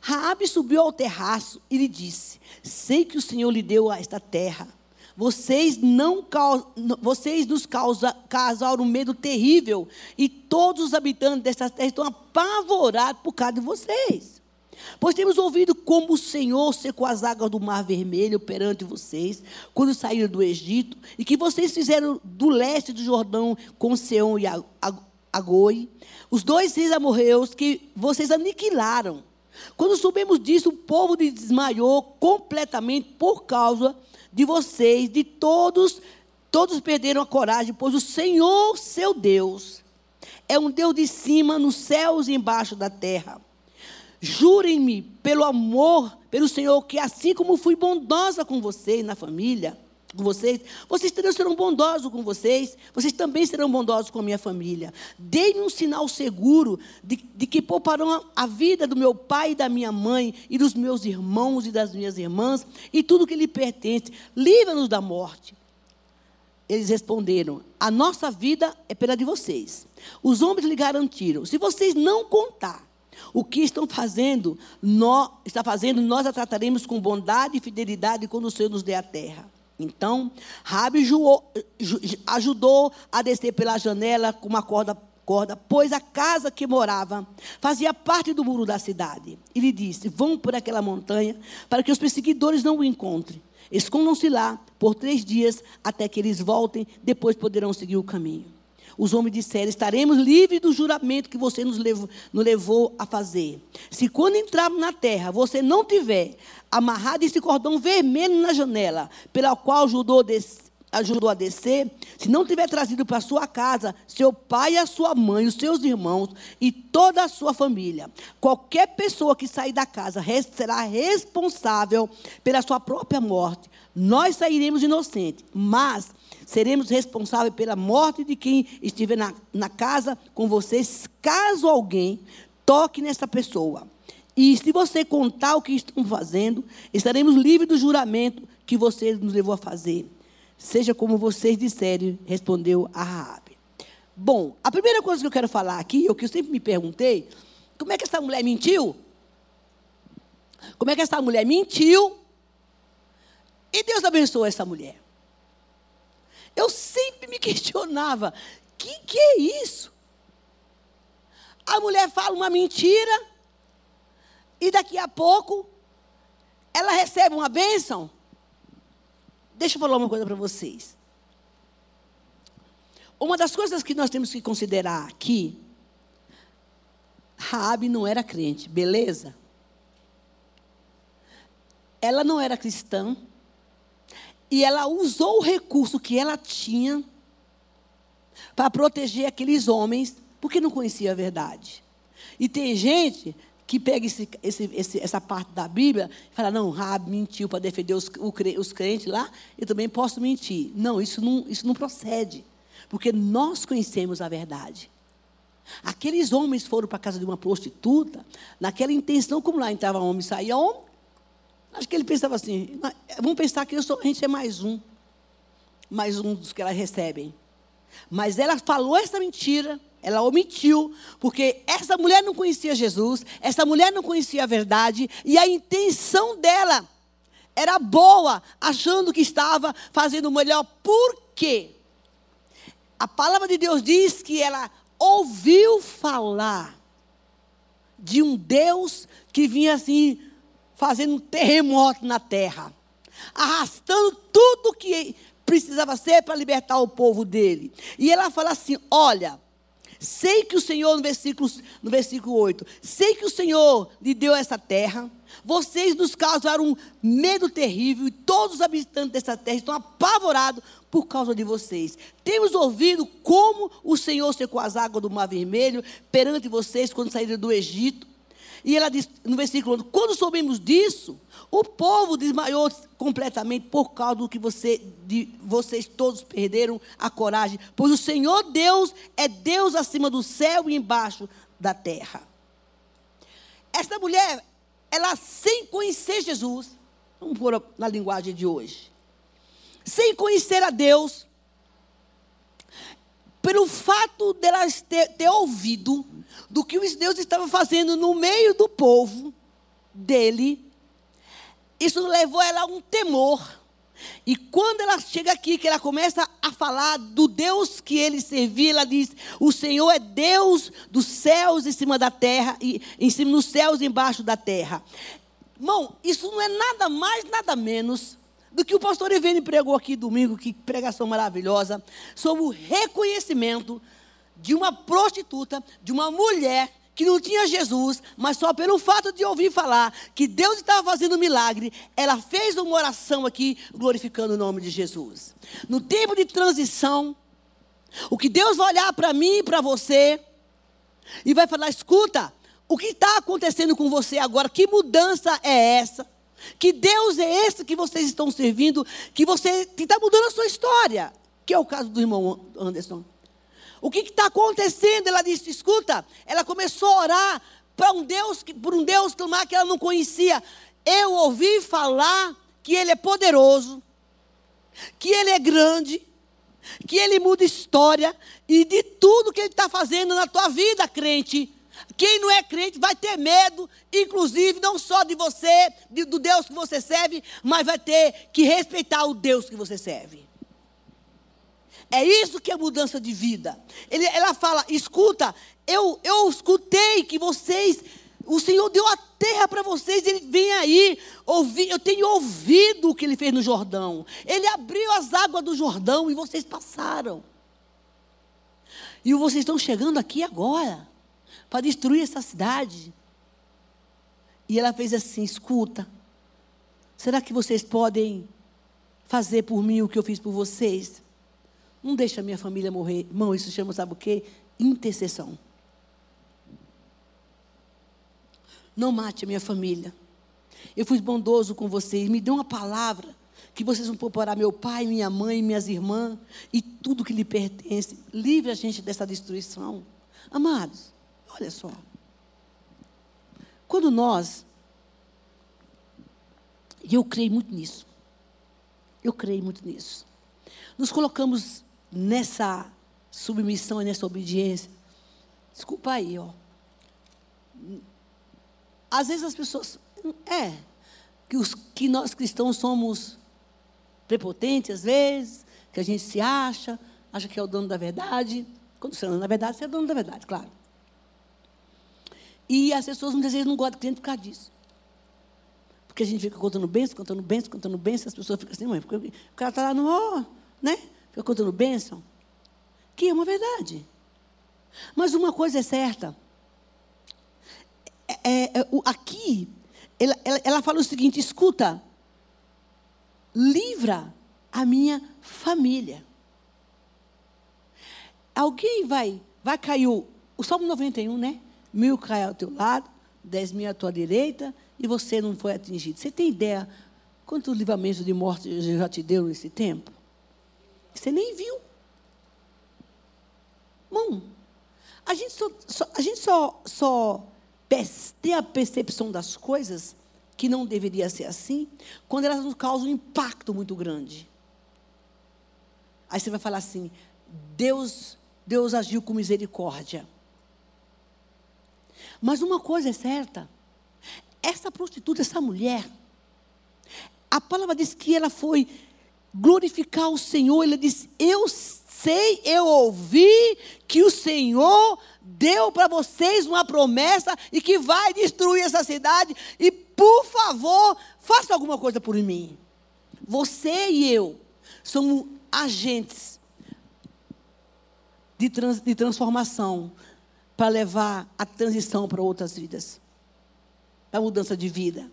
Raabe subiu ao terraço e lhe disse: Sei que o Senhor lhe deu esta terra. Vocês não vocês nos causa, causaram um medo terrível e todos os habitantes desta terra estão apavorados por causa de vocês. Pois temos ouvido como o Senhor secou as águas do Mar Vermelho perante vocês, quando saíram do Egito, e que vocês fizeram do leste do Jordão com Seom e Agoi, os dois reis amorreus que vocês aniquilaram. Quando soubemos disso, o povo desmaiou completamente por causa de vocês, de todos, todos perderam a coragem, pois o Senhor, seu Deus, é um Deus de cima, nos céus e embaixo da terra. Jurem-me pelo amor, pelo Senhor, que assim como fui bondosa com vocês na família, com vocês, vocês também serão bondosos com vocês, vocês também serão bondosos com a minha família. Dê-me um sinal seguro de, de que pouparão a, vida do meu pai e da minha mãe, e dos meus irmãos e das minhas irmãs, e tudo que lhe pertence. Livra-nos da morte. Eles responderam: A nossa vida é pela de vocês. Os homens lhe garantiram: Se vocês não contar o que estão fazendo, nós, está fazendo, nós a trataremos com bondade e fidelidade quando o Senhor nos dê a terra. Então, Rabi ajudou a descer pela janela com uma corda, corda, pois a casa que morava fazia parte do muro da cidade. E lhe disse: Vão por aquela montanha para que os perseguidores não o encontrem. Escondam-se lá por três dias até que eles voltem, depois poderão seguir o caminho. Os homens disseram: Estaremos livres do juramento que você nos levou, nos levou a fazer. Se quando entrarmos na terra você não tiver amarrado esse cordão vermelho na janela, pela qual ajudou, ajudou a descer, se não tiver trazido para sua casa seu pai, a sua mãe, os seus irmãos e toda a sua família, qualquer pessoa que sair da casa será responsável pela sua própria morte. Nós sairemos inocentes, mas seremos responsáveis pela morte de quem estiver na, na casa com vocês, caso alguém toque nessa pessoa. E se você contar o que estão fazendo, estaremos livres do juramento que você nos levou a fazer. Seja como vocês disserem, respondeu a Raabe. Bom, a primeira coisa que eu quero falar aqui, o que eu sempre me perguntei, como é que essa mulher mentiu? Como é que essa mulher mentiu? E Deus abençoou essa mulher. Eu sempre me [laughs] questionava: o que, que é isso? A mulher fala uma mentira, e daqui a pouco ela recebe uma bênção. Deixa eu falar uma coisa para vocês. Uma das coisas que nós temos que considerar aqui, Raabe não era crente, beleza? Ela não era cristã, e ela usou o recurso que ela tinha para proteger aqueles homens, porque não conhecia a verdade. E tem gente que pega esse, esse, essa parte da Bíblia e fala, não, Rabi mentiu para defender os, os crentes lá, eu também posso mentir. Não, isso não, isso não procede. Porque nós conhecemos a verdade. Aqueles homens foram para a casa de uma prostituta, naquela intenção, como lá entrava homem e saía homem, Acho que ele pensava assim: vamos pensar que sou, a gente é mais um. Mais um dos que elas recebem. Mas ela falou essa mentira, ela omitiu, porque essa mulher não conhecia Jesus, essa mulher não conhecia a verdade, e a intenção dela era boa, achando que estava fazendo o melhor. Por quê? A palavra de Deus diz que ela ouviu falar de um Deus que vinha assim fazendo um terremoto na terra, arrastando tudo que precisava ser para libertar o povo dele. E ela fala assim: Olha, sei que o Senhor, no versículo, no versículo 8, sei que o Senhor lhe deu essa terra. Vocês nos causaram um medo terrível e todos os habitantes dessa terra estão apavorados por causa de vocês. Temos ouvido como o Senhor secou as águas do Mar Vermelho perante vocês quando saíram do Egito E ela diz no versículo 11: quando soubemos disso, o povo desmaiou completamente por causa do que você, de, vocês todos perderam a coragem. Pois o Senhor Deus é Deus acima do céu e embaixo da terra. Esta mulher, ela sem conhecer Jesus, vamos pôr na linguagem de hoje, sem conhecer a Deus, pelo fato dela ter, ter ouvido do que o Deus estava fazendo no meio do povo dele, isso levou ela a um temor. E quando ela chega aqui, que ela começa a falar do Deus que ele servia, ela diz: O Senhor é Deus dos céus em cima da terra, e em cima dos céus embaixo da terra. Irmão, isso não é nada mais, nada menos do que o pastor Evene pregou aqui domingo, que pregação maravilhosa, sobre o reconhecimento de uma prostituta, de uma mulher que não tinha Jesus, mas só pelo fato de ouvir falar que Deus estava fazendo um milagre, ela fez uma oração aqui glorificando o nome de Jesus. No tempo de transição, o que Deus vai olhar para mim e para você e vai falar: escuta, o que está acontecendo com você agora? Que mudança é essa? Que Deus é esse que vocês estão servindo, que você está mudando a sua história, que é o caso do irmão Anderson. O que está acontecendo? Ela disse: escuta, ela começou a orar para um Deus, por um Deus que ela não conhecia. Eu ouvi falar que Ele é poderoso, que Ele é grande, que Ele muda história e de tudo que Ele está fazendo na tua vida, crente. Quem não é crente vai ter medo, inclusive, não só de você, de, do Deus que você serve, mas vai ter que respeitar o Deus que você serve. É isso que é mudança de vida. Ele, ela fala: escuta, eu, eu escutei que vocês, o Senhor deu a terra para vocês, ele vem aí, ouvi, eu tenho ouvido o que ele fez no Jordão. Ele abriu as águas do Jordão e vocês passaram. E vocês estão chegando aqui agora para destruir essa cidade. E ela fez assim: escuta, será que vocês podem fazer por mim o que eu fiz por vocês? Não deixa a minha família morrer. Irmão, isso chama, sabe o quê? Intercessão. Não mate a minha família. Eu fui bondoso com vocês. Me dê uma palavra que vocês vão preparar meu pai, minha mãe, minhas irmãs e tudo que lhe pertence. Livre a gente dessa destruição. Amados, Olha só. Quando nós, e eu creio muito nisso, eu creio muito nisso, nos colocamos nessa submissão e nessa obediência. Desculpa aí, ó. Às vezes as pessoas. É. Que, os, que nós cristãos somos prepotentes, às vezes, que a gente se acha, acha que é o dono da verdade. Quando você anda na verdade, você é dono da verdade, claro. E as pessoas muitas vezes não gostam de crente por causa disso. Porque a gente fica contando bênção, contando bênção, contando bênção, as pessoas ficam assim, mãe, porque o cara está lá no ó, né? Fica contando bênção. Que é uma verdade. Mas uma coisa é certa. É, é, é aqui, ela, ela, ela fala o seguinte: escuta, livra a minha família. Alguém vai, vai cair o, o Salmo 91, né? Mil cai ao teu lado, dez mil à tua direita, e você não foi atingido. Você tem ideia quantos livramentos de morte Jesus já te deu nesse tempo? Você nem viu. Irmão, a gente só, só, a gente só, só tem a percepção das coisas que não deveria ser assim, quando elas nos causam um impacto muito grande. Aí você vai falar assim: Deus, Deus agiu com misericórdia. Mas uma coisa é certa: essa prostituta, essa mulher, a palavra diz que ela foi glorificar o Senhor. Ela disse: Eu sei, eu ouvi que o Senhor deu para vocês uma promessa e que vai destruir essa cidade. E por favor, faça alguma coisa por mim. Você e eu somos agentes de, trans, de transformação para levar a transição para outras vidas, a mudança de vida.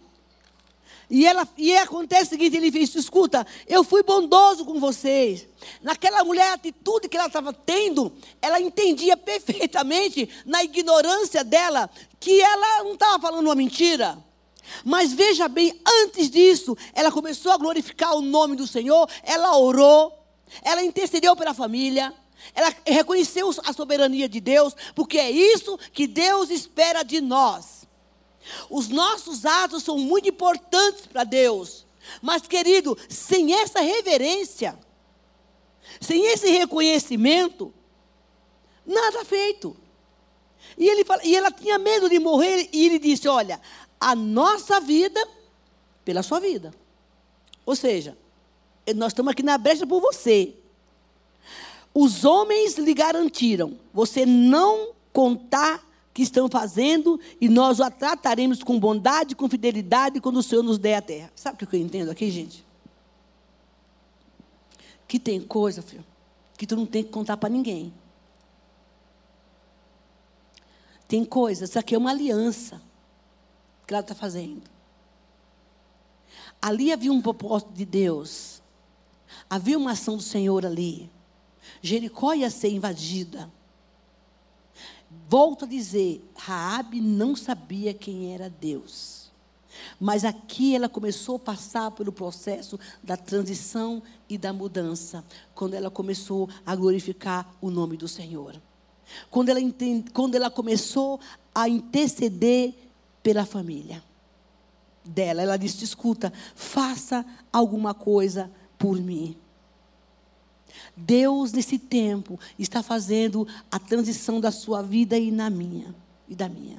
E, ela, e acontece o seguinte: ele fez, escuta, eu fui bondoso com vocês. Naquela mulher, a atitude que ela estava tendo, ela entendia perfeitamente, na ignorância dela, que ela não estava falando uma mentira. Mas veja bem, antes disso, ela começou a glorificar o nome do Senhor, ela orou, ela intercedeu pela família, ela reconheceu a soberania de Deus, porque é isso que Deus espera de nós. Os nossos atos são muito importantes para Deus. Mas, querido, sem essa reverência, sem esse reconhecimento, nada feito. E, ele fala, e ela tinha medo de morrer, e ele disse: Olha, a nossa vida pela sua vida. Ou seja, nós estamos aqui na brecha por você. Os homens lhe garantiram: você não contar que estão fazendo e nós a trataremos com bondade, com fidelidade quando o Senhor nos der a terra. Sabe o que eu entendo aqui, gente? Que tem coisa, filho, que tu não tem que contar para ninguém. Tem coisa, isso aqui é uma aliança que ela está fazendo. Ali havia um propósito de Deus. Havia uma ação do Senhor ali. Jericó ia ser invadida. Volto a dizer, Raabe não sabia quem era Deus. Mas aqui ela começou a passar pelo processo da transição e da mudança, quando ela começou a glorificar o nome do Senhor. Quando ela, entende, quando ela começou a interceder pela família dela, ela disse: escuta, faça alguma coisa por mim. Deus, nesse tempo, está fazendo a transição da sua vida e na minha, e da minha.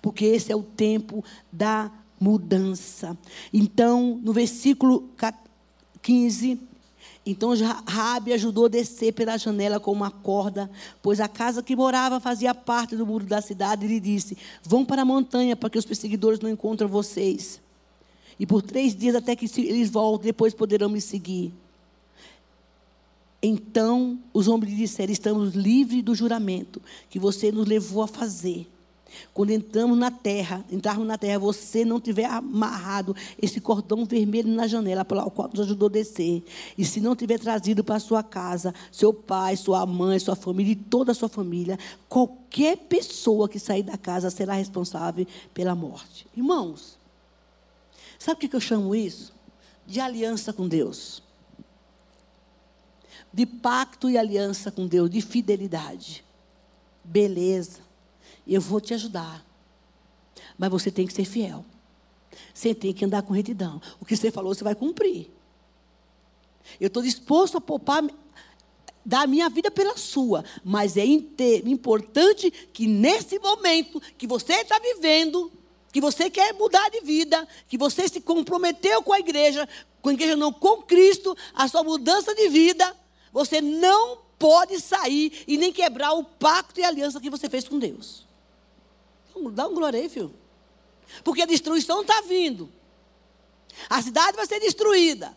Porque esse é o tempo da mudança. Então, no versículo 15, então Rabi ajudou a descer pela janela com uma corda, pois a casa que morava fazia parte do muro da cidade, e disse: Vão para a montanha para que os perseguidores não encontrem vocês. E por três dias até que eles voltem, depois poderão me seguir. Então os homens lhe disseram: Estamos livres do juramento que você nos levou a fazer. Quando entramos na terra, entrarmos na terra, você não tiver amarrado esse cordão vermelho na janela pela qual nos ajudou a descer. E se não tiver trazido para sua casa, seu pai, sua mãe, sua família e toda a sua família, qualquer pessoa que sair da casa será responsável pela morte. Irmãos, sabe o que eu chamo isso? De aliança com Deus de pacto e aliança com Deus, de fidelidade. Beleza, eu vou te ajudar. Mas você tem que ser fiel. Você tem que andar com retidão. O que você falou, você vai cumprir. Eu estou disposto a poupar, dar a minha vida pela sua. Mas é importante que nesse momento que você está vivendo, que você quer mudar de vida, que você se comprometeu com a igreja, com a igreja não, com Cristo, a sua mudança de vida, você não pode sair e nem quebrar o pacto e aliança que você fez com Deus. Dá um glória aí, filho. Porque a destruição está vindo. A cidade vai ser destruída.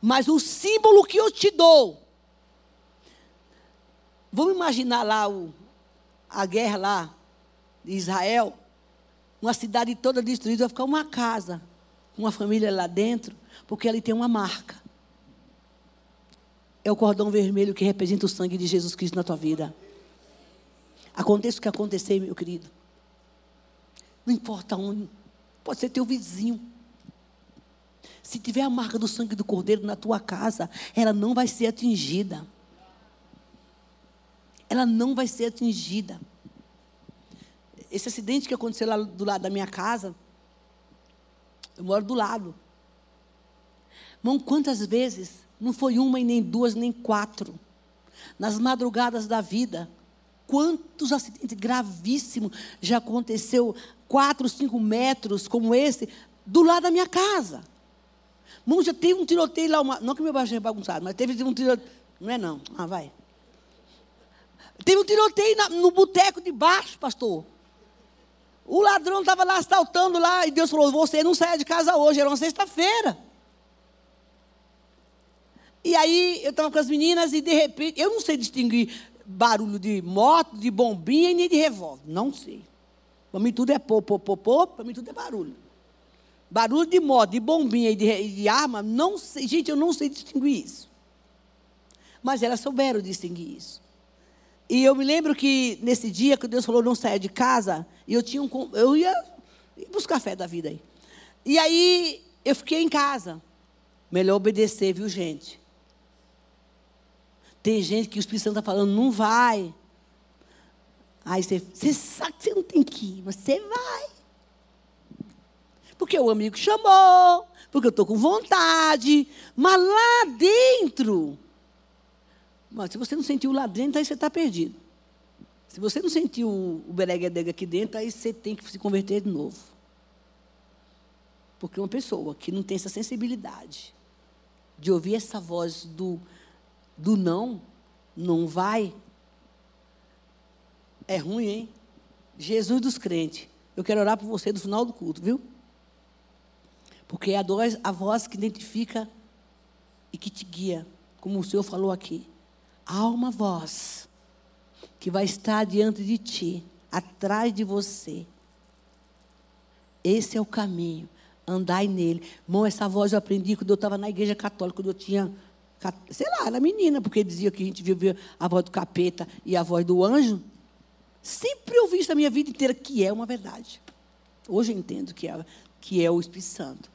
Mas o símbolo que eu te dou. Vamos imaginar lá o, a guerra lá de Israel. Uma cidade toda destruída, vai ficar uma casa, uma família lá dentro, porque ali tem uma marca é o cordão vermelho que representa o sangue de Jesus Cristo na tua vida. Aconteça o que acontecer, meu querido. Não importa onde. Pode ser teu vizinho. Se tiver a marca do sangue do cordeiro na tua casa, ela não vai ser atingida. Ela não vai ser atingida. Esse acidente que aconteceu lá do lado da minha casa, eu moro do lado. Irmão, quantas vezes não foi uma e nem duas, nem quatro. Nas madrugadas da vida, quantos acidentes gravíssimos já aconteceu, quatro, cinco metros como esse, do lado da minha casa. Irmão, já teve um tiroteio lá, uma, não que meu baixo é bagunçado, mas teve um tiroteio. Não é não. Ah, vai. Teve um tiroteio na, no boteco de baixo, pastor. O ladrão estava lá assaltando lá, e Deus falou: Você não saia de casa hoje, era uma sexta-feira. E aí eu estava com as meninas e de repente, eu não sei distinguir barulho de moto, de bombinha e nem de revólver. Não sei. Para mim tudo é pô, pô, pô, pô, para mim tudo é barulho. barulho de moto, de bombinha e de, de arma, não sei, gente, eu não sei distinguir isso. Mas elas souberam distinguir isso. E eu me lembro que nesse dia que Deus falou não saia de casa, eu tinha um, eu ia buscar fé da vida aí. E aí eu fiquei em casa. Melhor obedecer, viu, gente? Tem gente que o Espírito Santo está falando, não vai. Aí você, você sabe que você não tem que ir, mas você vai. Porque o amigo chamou, porque eu estou com vontade. Mas lá dentro, mas se você não sentiu lá dentro, aí você está perdido. Se você não sentiu o bereguedega aqui dentro, aí você tem que se converter de novo. Porque uma pessoa que não tem essa sensibilidade de ouvir essa voz do, do não, não vai, é ruim, hein? Jesus dos crentes. Eu quero orar por você no final do culto, viu? Porque é a voz, a voz que identifica e que te guia, como o Senhor falou aqui. Há uma voz que vai estar diante de ti, atrás de você. Esse é o caminho. Andai nele. Irmão, essa voz eu aprendi quando eu estava na igreja católica, quando eu tinha, sei lá, era menina, porque dizia que a gente vivia a voz do capeta e a voz do anjo. Sempre ouvi isso a minha vida inteira, que é uma verdade. Hoje eu entendo que é, que é o Espírito Santo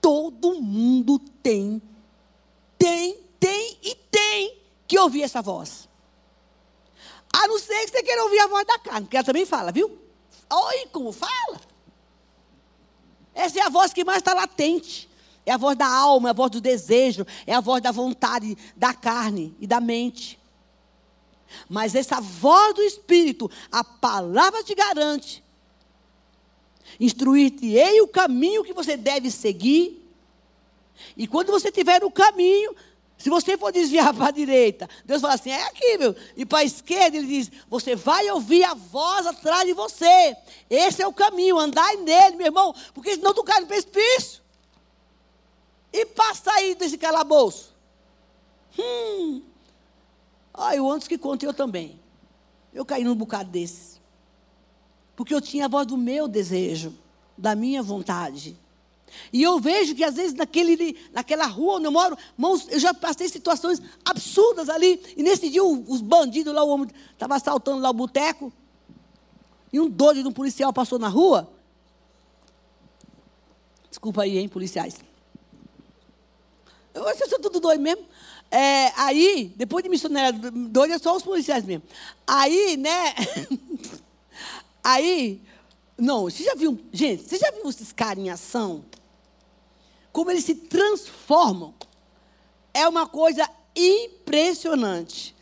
todo mundo tem, tem, tem e tem que ouvir essa voz. A não ser que você queira ouvir a voz da carne, porque ela também fala, viu? Oi, como fala. Essa é a voz que mais está latente. É a voz da alma, é a voz do desejo, é a voz da vontade da carne e da mente. Mas essa voz do Espírito, a palavra te garante Instruir-te-ei o caminho que você deve seguir. E quando você estiver no caminho, se você for desviar [laughs] para a direita, Deus fala assim: é aqui, meu. E para a esquerda, Ele diz: você vai ouvir a voz atrás de você. Esse é o caminho, andai nele, meu irmão, porque senão tu cai no precipício. E para sair desse calabouço? Hum. Ah, eu antes que conte eu também. Eu caí num bocado desses. Porque eu tinha a voz do meu desejo, da minha vontade. E eu vejo que às vezes naquele, naquela rua onde eu moro, mãos, eu já passei situações absurdas ali. E nesse dia os bandidos lá, o homem estava assaltando lá o boteco. E um doido de um policial passou na rua. Desculpa aí, hein, policiais. Vocês são tudo doido mesmo. É, aí, depois de missionária doido, é só os policiais mesmo. Aí, né? [laughs] Aí, não, você já viu, gente, você já viu esses caras em ação? Como eles se transformam? É uma coisa impressionante.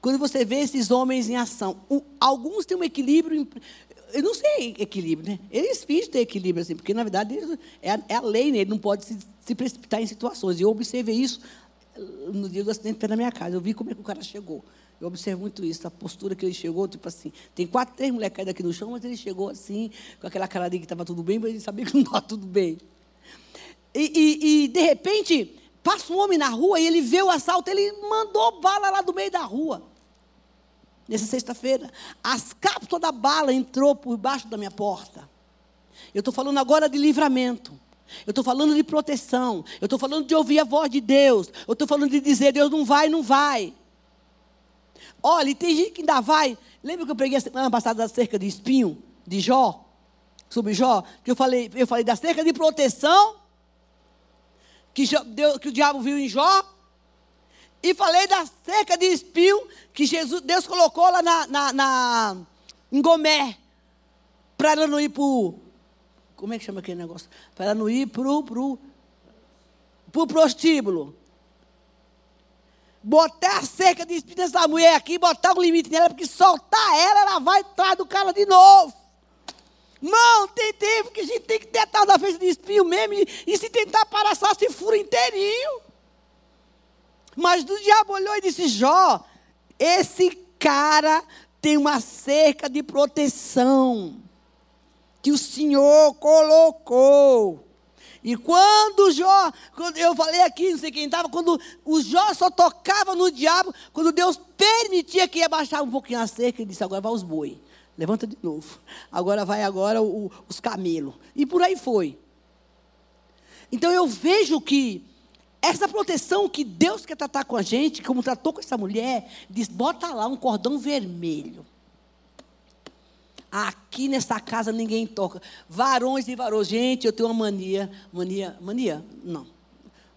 Quando você vê esses homens em ação, o, alguns têm um equilíbrio, eu não sei equilíbrio, né? Eles fingem ter equilíbrio, assim, porque na verdade é, a, é a lei, né? Ele não pode se, se precipitar em situações. E eu observei isso no dia do acidente pé na minha casa. Eu vi como é que o cara chegou. Eu observo muito isso, a postura que ele chegou, tipo assim, tem quatro, três mulheres caídas aqui no chão, mas ele chegou assim, com aquela cara de que estava tudo bem, mas ele sabia que não estava tudo bem. E, e, e, de repente, passa um homem na rua e ele vê o assalto, ele mandou bala lá do meio da rua. Nessa sexta-feira, as cápsulas da bala entrou por baixo da minha porta. Eu estou falando agora de livramento. Eu estou falando de proteção. Eu estou falando de ouvir a voz de Deus. Eu estou falando de dizer, Deus não vai, não vai. Olha, tem gente que ainda vai. Lembra que eu preguei a semana passada acerca de espinho, de Jó? Sobre Jó? Que eu falei, eu falei da cerca de proteção que, Deus, que o diabo viu em Jó. E falei da cerca de espinho que Jesus, Deus colocou lá na, na, na em Gomé. Para ela não ir para Como é que chama aquele negócio? Para ela não ir para o pro, pro prostíbulo botar a cerca de espírito dessa mulher aqui, botar um limite nela, porque soltar ela, ela vai atrás do cara de novo. Não, tem tempo que a gente tem que ter tal da frente de espinho mesmo, e, e se tentar parar só se fura inteirinho. Mas o diabo olhou e disse: Jó, esse cara tem uma cerca de proteção que o Senhor colocou. E quando Jó, quando eu falei aqui, não sei quem estava, quando o Jó só tocava no diabo, quando Deus permitia que ia baixar um pouquinho a cerca, ele disse, agora vai os boi. Levanta de novo. Agora vai agora o, os camelos. E por aí foi. Então eu vejo que essa proteção que Deus quer tratar com a gente, como tratou com essa mulher, diz: bota lá um cordão vermelho. Aqui nessa casa ninguém toca. Varões e varões. Gente, eu tenho uma mania. Mania? Mania? Não.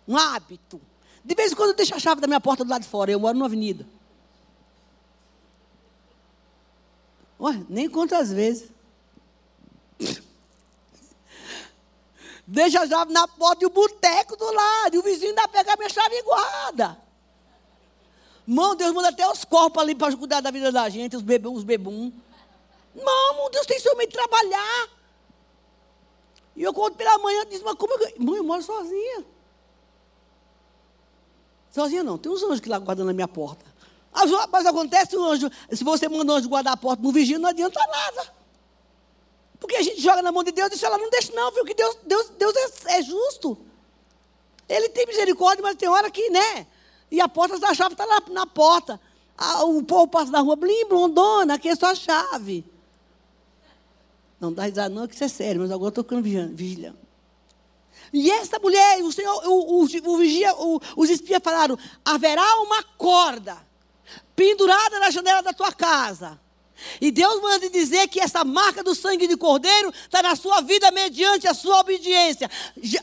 Um hábito. De vez em quando eu deixo a chave da minha porta do lado de fora. Eu moro numa avenida. Ué, nem quantas vezes. Deixa a chave na porta e o boteco do lado. E o vizinho ainda pega a minha chave e guarda. Mão, Deus manda até os corpos ali para cuidar da vida da gente, os, bebum, os bebum. Não, Deus tem seu meio de trabalhar. E eu conto pela manhã, diz, mas como eu. Mãe, eu moro sozinha. Sozinha não, tem uns anjos que lá guardam na minha porta. Mas acontece um anjo, se você manda um anjo guardar a porta no vigia, não adianta nada. Porque a gente joga na mão de Deus e diz, ela não deixa não, viu? Que Deus, Deus, Deus é, é, justo. Ele tem misericórdia, mas tem hora que, né? E a porta da chave está na, na porta. Ah, o povo passa na rua, blim, blondona, aqui é só a chave. Não dá risada não, que isso é sério, mas agora estou ficando vigilando. E essa mulher, o Senhor, o, o, o vigia, o, os espias falaram: haverá uma corda pendurada na janela da tua casa. E Deus manda dizer que essa marca do sangue de cordeiro está na sua vida mediante a sua obediência.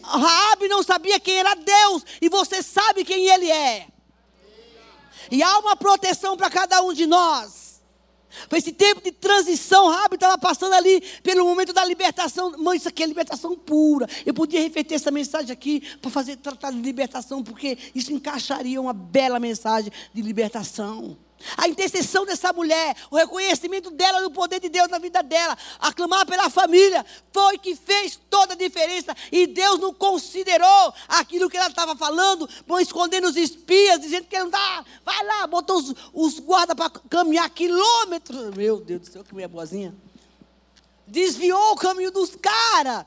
Raabe não sabia quem era Deus e você sabe quem ele é. E há uma proteção para cada um de nós. Foi esse tempo de transição, Rabi estava passando ali pelo momento da libertação. Mãe, isso aqui é libertação pura. Eu podia repetir essa mensagem aqui para fazer tratar de libertação, porque isso encaixaria uma bela mensagem de libertação. A intercessão dessa mulher, o reconhecimento dela do poder de Deus na vida dela, aclamar pela família, foi que fez toda a diferença. E Deus não considerou aquilo que ela estava falando, escondendo os espias, dizendo que não dá. Vai lá, botou os, os guardas para caminhar quilômetros. Meu Deus do céu, que mulher boazinha. Desviou o caminho dos caras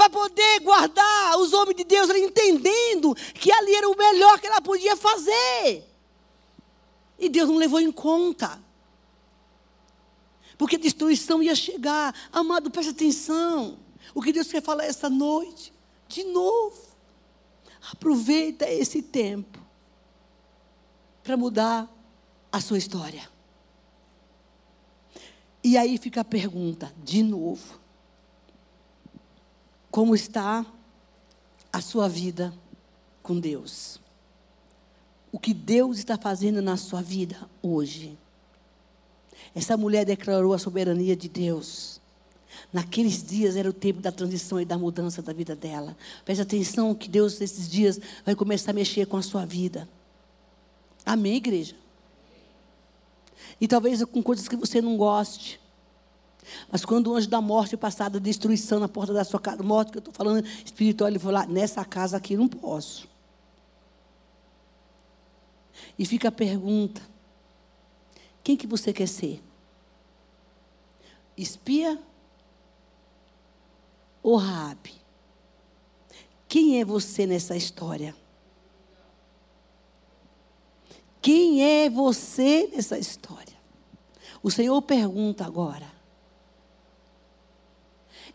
para poder guardar os homens de Deus, entendendo que ali era o melhor que ela podia fazer. E Deus não levou em conta. Porque a destruição ia chegar. Amado, preste atenção. O que Deus quer falar essa noite, de novo. Aproveita esse tempo para mudar a sua história. E aí fica a pergunta, de novo. Como está a sua vida com Deus? O que Deus está fazendo na sua vida hoje? Essa mulher declarou a soberania de Deus. Naqueles dias era o tempo da transição e da mudança da vida dela. Preste atenção que Deus, nesses dias, vai começar a mexer com a sua vida. Amém, igreja? E talvez com coisas que você não goste. Mas quando o anjo da morte passar da destruição na porta da sua casa, morte que eu estou falando espiritual, ele falou lá, nessa casa aqui não posso. E fica a pergunta: quem que você quer ser? Espia ou Raabe? Quem é você nessa história? Quem é você nessa história? O Senhor pergunta agora.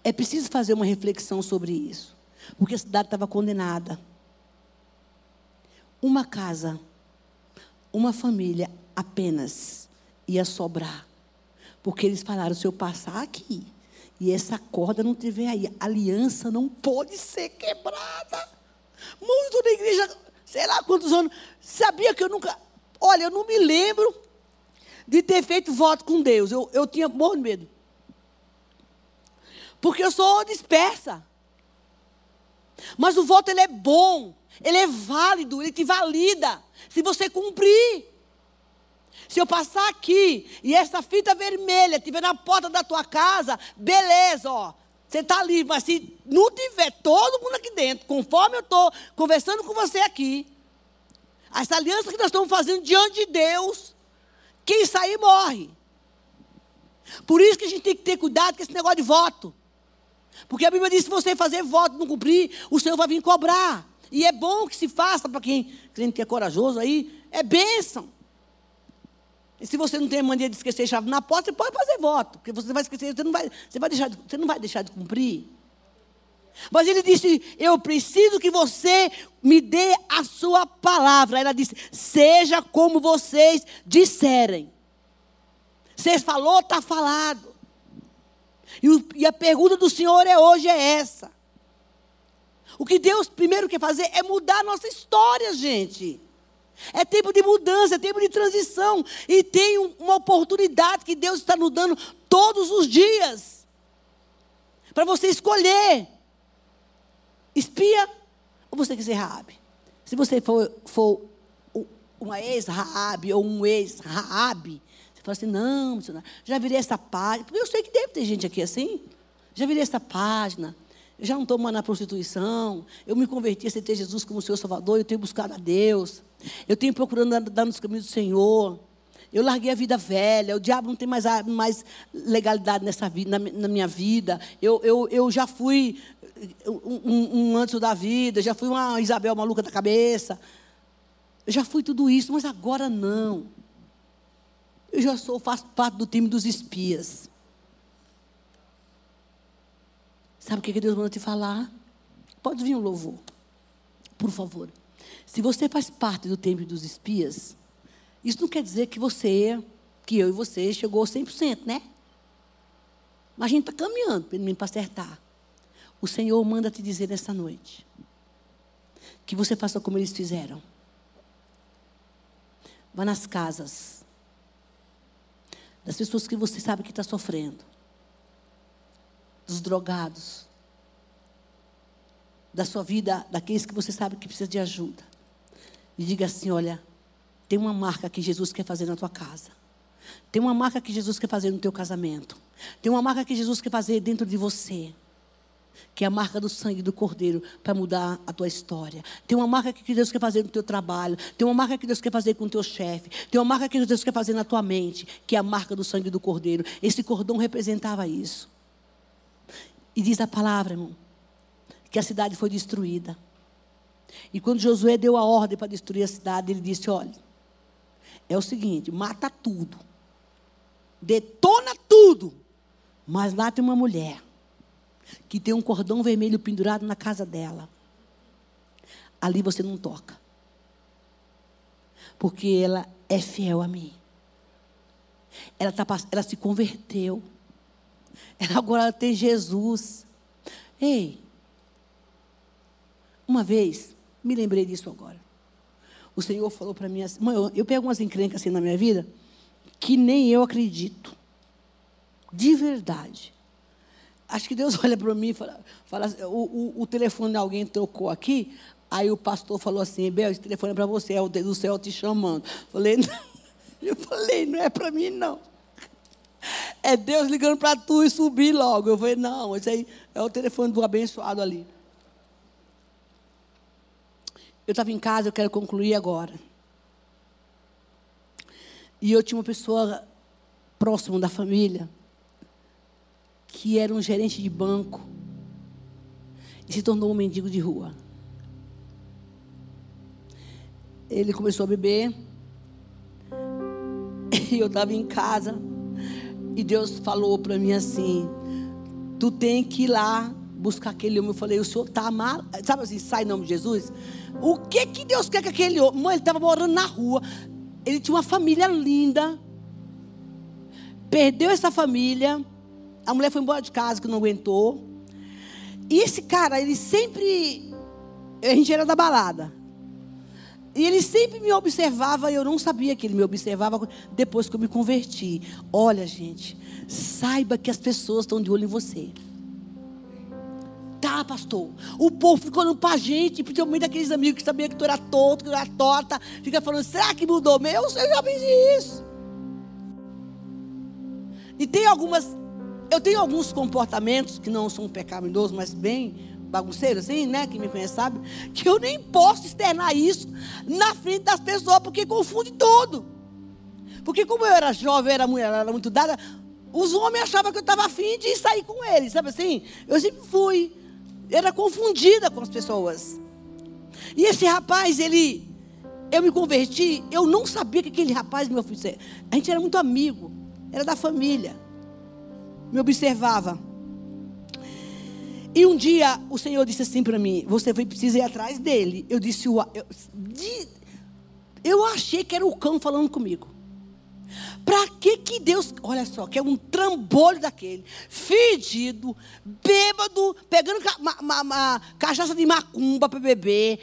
É preciso fazer uma reflexão sobre isso. Porque a cidade estava condenada. Uma casa, uma família apenas ia sobrar. Porque eles falaram: se eu passar aqui e essa corda não tiver aí, a aliança não pode ser quebrada. Muito da igreja, sei lá quantos anos, sabia que eu nunca. Olha, eu não me lembro de ter feito voto com Deus. Eu, eu tinha muito medo. Porque eu sou dispersa. Mas o voto ele é bom, ele é válido, ele te valida. Se você cumprir. Se eu passar aqui e essa fita vermelha estiver na porta da tua casa, beleza, ó. Você está livre, mas se não tiver todo mundo aqui dentro, conforme eu estou conversando com você aqui, essa aliança que nós estamos fazendo diante de Deus, quem sair morre. Por isso que a gente tem que ter cuidado com esse negócio de voto. Porque a Bíblia diz: se você fazer voto e não cumprir, o Senhor vai vir cobrar. E é bom que se faça para quem crente que é corajoso aí, é bênção. E se você não tem mania de esquecer a chave na porta, você pode fazer voto, porque você vai esquecer, você não vai, você vai deixar, de, você não vai deixar de cumprir. Mas ele disse: Eu preciso que você me dê a sua palavra. Ela disse: Seja como vocês disserem. Você falou, está falado. E, o, e a pergunta do Senhor é hoje é essa. O que Deus primeiro quer fazer é mudar a nossa história, gente. É tempo de mudança, é tempo de transição. E tem uma oportunidade que Deus está nos dando todos os dias. Para você escolher. Espia ou você quer ser Raabe? Se você for, for uma ex-Raabe ou um ex-Raabe, você fala assim, não, já virei essa página. Porque eu sei que deve ter gente aqui assim. Já virei essa página. Já não estou mais na prostituição. Eu me converti a ter Jesus como seu Salvador. Eu tenho buscado a Deus. Eu tenho procurando andar nos caminhos do Senhor. Eu larguei a vida velha. O diabo não tem mais, mais legalidade nessa vida, na, na minha vida. Eu, eu, eu já fui um, um, um antes da vida. Já fui uma Isabel maluca da cabeça. Eu já fui tudo isso, mas agora não. Eu já sou, faço parte do time dos espias. Sabe o que Deus manda te falar? Pode vir um louvor. Por favor. Se você faz parte do tempo dos espias, isso não quer dizer que você, que eu e você, chegou 100%, né? Mas a gente está caminhando para acertar. O Senhor manda te dizer nessa noite que você faça como eles fizeram. Vá nas casas das pessoas que você sabe que está sofrendo, dos drogados, da sua vida, daqueles que você sabe que precisa de ajuda. E diga assim: olha, tem uma marca que Jesus quer fazer na tua casa. Tem uma marca que Jesus quer fazer no teu casamento. Tem uma marca que Jesus quer fazer dentro de você. Que é a marca do sangue do Cordeiro para mudar a tua história. Tem uma marca que Deus quer fazer no teu trabalho. Tem uma marca que Deus quer fazer com o teu chefe. Tem uma marca que Deus quer fazer na tua mente, que é a marca do sangue do Cordeiro. Esse cordão representava isso. E diz a palavra, irmão, que a cidade foi destruída. E quando Josué deu a ordem para destruir a cidade, ele disse: Olha, é o seguinte: mata tudo, detona tudo, mas lá tem uma mulher que tem um cordão vermelho pendurado na casa dela. Ali você não toca, porque ela é fiel a mim. Ela, tá, ela se converteu. Ela [laughs] agora tem Jesus. Ei, uma vez, me lembrei disso agora. O Senhor falou para mim assim, mãe, eu, eu pego umas encrencas assim na minha vida que nem eu acredito. De verdade. Acho que Deus [laughs] olha para mim e fala, fala assim, o, o, o, telefone de alguém tocou aqui, aí o pastor falou assim, Bel, esse telefone é para você, é o do céu te chamando. Falei, [laughs] não. eu falei, não é para mim não. É Deus ligando para tu e subir logo. Eu falei, não, esse aí é o telefone do abençoado ali. Eu estava em casa, eu quero concluir agora. E eu tinha uma pessoa próxima da família, que era um gerente de banco, e se tornou um mendigo de rua. Ele começou a beber, [laughs] e eu estava em casa, e Deus falou para mim assim: Tu tem que ir lá buscar aquele homem. Eu falei: O senhor está mal. Sabe assim, sai em nome de Jesus? O que que Deus quer que aquele homem. Mãe, ele estava morando na rua. Ele tinha uma família linda. Perdeu essa família. A mulher foi embora de casa que não aguentou. E esse cara, ele sempre. A gente era da balada. E ele sempre me observava e eu não sabia que ele me observava depois que eu me converti. Olha, gente, saiba que as pessoas estão de olho em você. Tá, pastor. O povo ficou olhando pra gente, principalmente aqueles amigos que sabiam que tu era torto, que tu era torta. Fica falando, será que mudou? Meu, eu já fiz isso. E tem algumas, eu tenho alguns comportamentos que não são pecaminosos, mas bem bagunceiros, assim, né? Quem me conhece sabe, que eu nem posso externar isso na frente das pessoas, porque confunde tudo. Porque como eu era jovem, eu era, mulher, era muito dada, os homens achavam que eu estava afim de sair com eles, sabe assim? Eu sempre fui era confundida com as pessoas. E esse rapaz, ele eu me converti, eu não sabia que aquele rapaz me oferecia. A gente era muito amigo, era da família. Me observava. E um dia o Senhor disse assim para mim: Você precisa ir atrás dele. Eu disse: eu, eu achei que era o cão falando comigo. Para que que Deus, olha só, que é um trambolho daquele, fedido, bêbado, pegando uma, uma, uma cachaça de macumba para beber,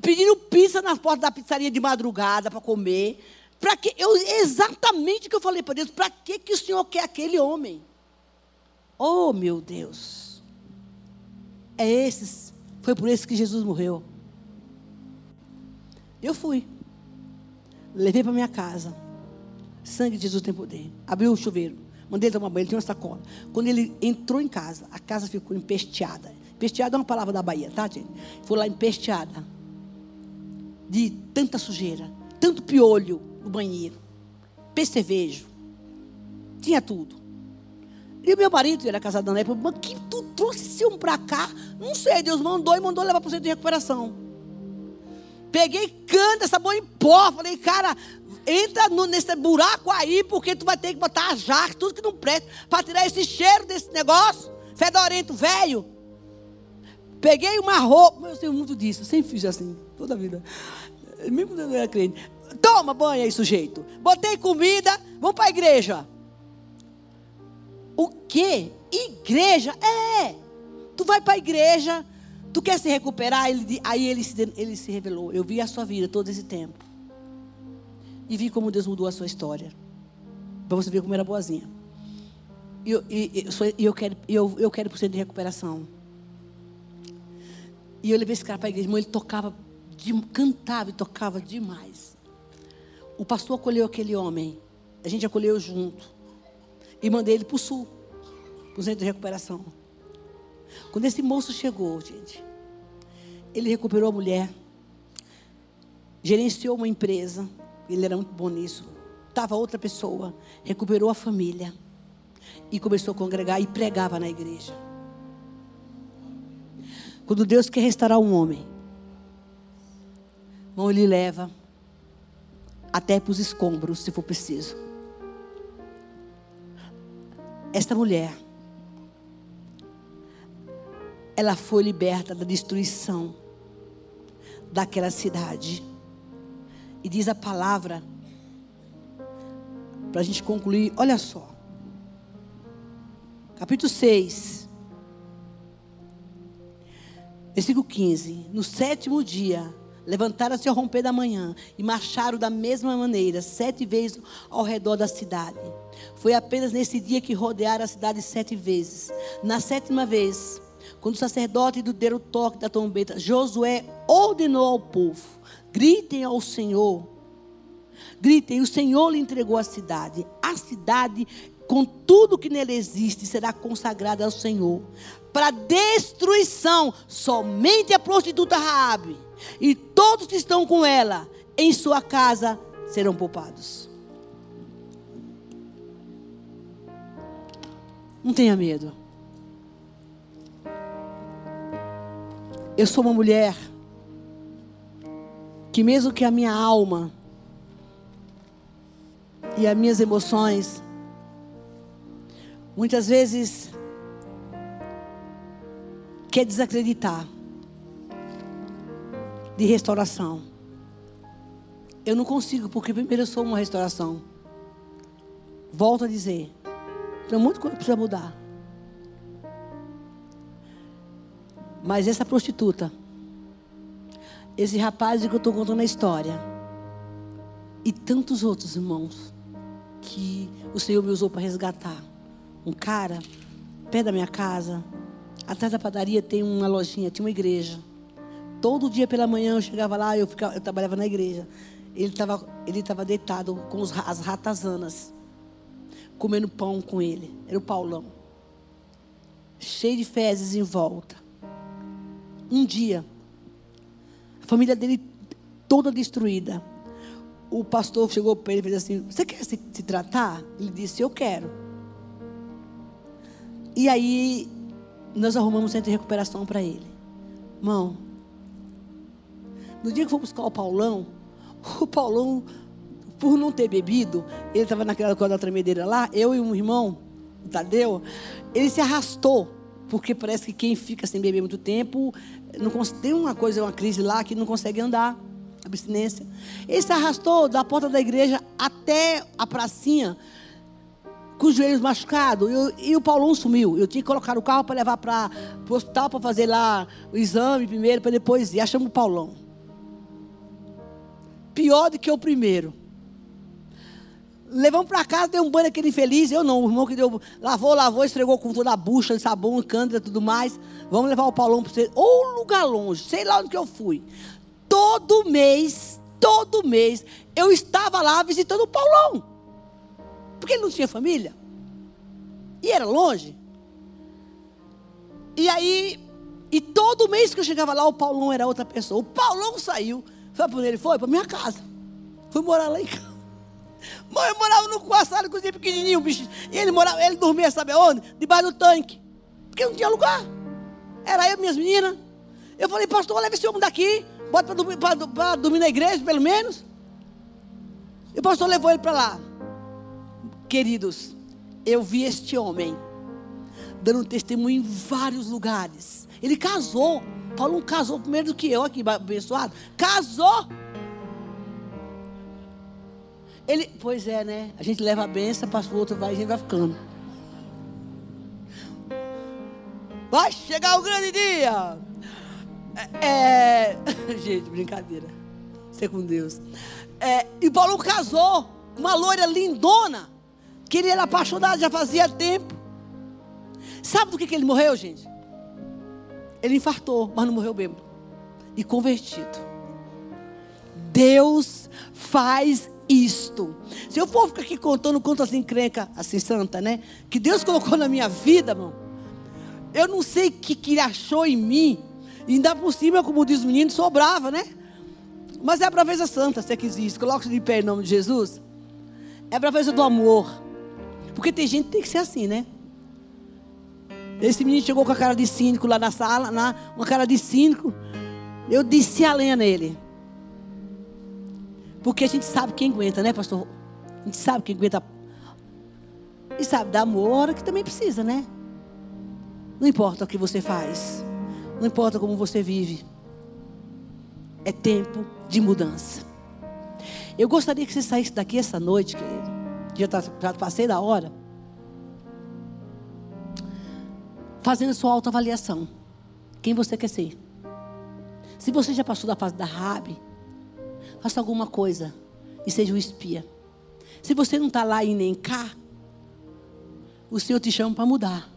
pedindo pizza na porta da pizzaria de madrugada para comer. Para que eu exatamente o que eu falei para Deus, para que que o Senhor quer aquele homem? Oh, meu Deus. É esses, foi por isso que Jesus morreu. Eu fui. Levei para minha casa Sangue de Jesus tem poder. Abriu o chuveiro. Mandei ele tomar banho, ele tinha uma sacola. Quando ele entrou em casa, a casa ficou empesteada. Empesteada é uma palavra da Bahia, tá, gente? Foi lá empesteada. De tanta sujeira, tanto piolho no banheiro, percevejo. Tinha tudo. E o meu marido, era casado na época, mas que tu trouxe esse homem para cá? Não sei, Deus mandou e mandou levar para o centro de recuperação. Peguei cana, sabão em pó. Falei, cara, entra no, nesse buraco aí, porque tu vai ter que botar a jarra, tudo que não presta, para tirar esse cheiro desse negócio, fedorento, velho. Peguei uma roupa, eu tenho muito disso, sempre fiz assim, toda a vida. Mesmo quando eu era crente. Toma banho aí, sujeito. Botei comida, vamos para a igreja. O que? Igreja? É. Tu vai para a igreja, tu quer se recuperar? Ele, aí ele se, ele se revelou. Eu vi a sua vida todo esse tempo e vi como Deus mudou a sua história. Para você ver como era boazinha. E eu, e, e eu quero, eu, eu quero por cento de recuperação. E eu levei esse cara para a igreja, mas ele tocava, de, cantava e tocava demais. O pastor acolheu aquele homem. A gente acolheu junto. E mandei ele para o sul, para o centro de recuperação. Quando esse moço chegou, gente, ele recuperou a mulher, gerenciou uma empresa, ele era muito bom nisso. Estava outra pessoa, recuperou a família e começou a congregar e pregava na igreja. Quando Deus quer restaurar um homem, não ele leva até para os escombros, se for preciso. Esta mulher, ela foi liberta da destruição daquela cidade. E diz a palavra, para a gente concluir, olha só. Capítulo 6, versículo 15. No sétimo dia, levantaram-se ao romper da manhã e marcharam da mesma maneira, sete vezes ao redor da cidade. Foi apenas nesse dia que rodearam a cidade sete vezes. Na sétima vez, quando o sacerdote deram o toque da trombeta, Josué ordenou ao povo: Gritem ao Senhor. Gritem: O Senhor lhe entregou a cidade. A cidade, com tudo que nele existe, será consagrada ao Senhor. Para destruição, somente a prostituta Raabe e todos que estão com ela em sua casa serão poupados. Não tenha medo. Eu sou uma mulher que mesmo que a minha alma e as minhas emoções muitas vezes quer desacreditar de restauração. Eu não consigo, porque primeiro eu sou uma restauração. Volto a dizer, tem muita coisa que precisa mudar. Mas essa prostituta esse rapaz que eu estou contando a história. E tantos outros irmãos que o Senhor me usou para resgatar. Um cara, perto da minha casa, atrás da padaria tem uma lojinha, tinha uma igreja. Todo dia pela manhã eu chegava lá, eu, ficava, eu trabalhava na igreja. Ele estava ele tava deitado com os, as ratazanas, comendo pão com ele. Era o Paulão. Cheio de fezes em volta. Um dia, a família dele toda destruída. O pastor chegou para ele e fez assim: Você quer se, se tratar? Ele disse: Eu quero. E aí, nós arrumamos um centro de recuperação para ele. Irmão, no dia que for buscar o Paulão, [laughs] O Paulão, por não ter bebido, ele estava naquela coisa da tremedeira lá, eu e um irmão, o Tadeu, ele se arrastou. Porque parece que quem fica sem beber muito tempo, não, tem uma coisa, uma crise lá que não consegue andar abstinência. Ele se arrastou da porta da igreja até a pracinha, com os joelhos machucados. E o Paulão sumiu. Eu tinha que colocar o carro para levar para o hospital para fazer lá o exame primeiro, para depois ir. Achamos o Paulão. Pior do que o primeiro. Levamos para casa, deu um banho aquele infeliz. Eu não, o irmão que deu, lavou, lavou, estregou com toda a bucha sabão, cândida tudo mais. Vamos levar o Paulão para você. Ou lugar longe, sei lá onde que eu fui todo mês, todo mês, eu estava lá visitando o Paulão. Porque ele não tinha família. E era longe. E aí, e todo mês que eu chegava lá, o Paulão era outra pessoa. O Paulão saiu. Foi para onde ele foi? Para minha casa. Fui morar lá em casa. [laughs] Eu morava no quarto, sala, cozinha pequenininho, bicho. E ele morava, ele dormia, sabe aonde? Debaixo do tanque. Porque não tinha lugar. Era eu e minhas meninas. Eu falei, pastor, leva esse homem daqui. Bota para dormir, dormir, na igreja, pelo menos. E o pastor levou ele para lá. Queridos, eu vi este homem dando testemunho em vários lugares. Ele casou. Paulo casou primeiro do que eu aqui, abençoado. Casou. Ele, pois é, né? A gente leva a benção, passa o outro, vai, a gente vai ficando. Vai chegar o grande dia. É, [laughs] gente, brincadeira. Ser com Deus. É, e Paulo casou com uma loira lindona. Que ele era apaixonado já fazia tempo. Sabe do que, que ele morreu, gente? Ele infartou, mas não morreu bêbado. E convertido. Deus faz isto. Se eu for ficar aqui contando contas assim, encrenca, assim, santa, né? Que Deus colocou na minha vida, irmão. Eu não sei o que, que ele achou em mim e ainda por cima, como diz o menino, sobrava, né? Mas é a braveza santa, se é que existe. Coloque-se de pé em nome de Jesus. É a braveza do amor. Porque tem gente que tem que ser assim, né? Esse menino chegou com a cara de cínico lá na sala, na, uma cara de cínico. Eu disse a lenha nele. Porque a gente sabe quem aguenta, né, pastor? A gente sabe quem aguenta. E sabe, dá amor hora que também precisa, né? Não importa o que você faz. Não importa como você vive. É tempo de mudança. Eu gostaria que você saísse daqui essa noite, querido. Já, tá, já passei da hora. Fazendo sua autoavaliação. Quem você quer ser? Se você já passou da fase da Rabi, faça alguma coisa e seja um espia. Se você não está lá e nem cá, o Senhor te chama para mudar.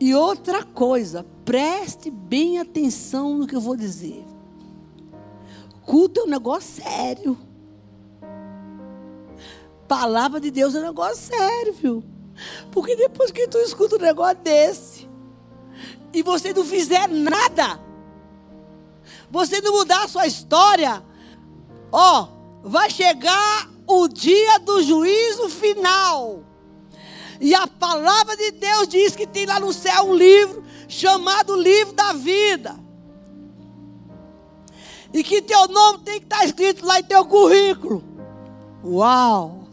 E outra coisa, preste bem atenção no que eu vou dizer. Culto é um negócio sério. Palavra de Deus é um negócio sério, viu? Porque depois que tu escuta um negócio desse, e você não fizer nada, você não mudar a sua história, ó, vai chegar o dia do juízo final. E a palavra de Deus diz que tem lá no céu um livro chamado Livro da Vida. E que teu nome tem que estar escrito lá em teu currículo. Uau!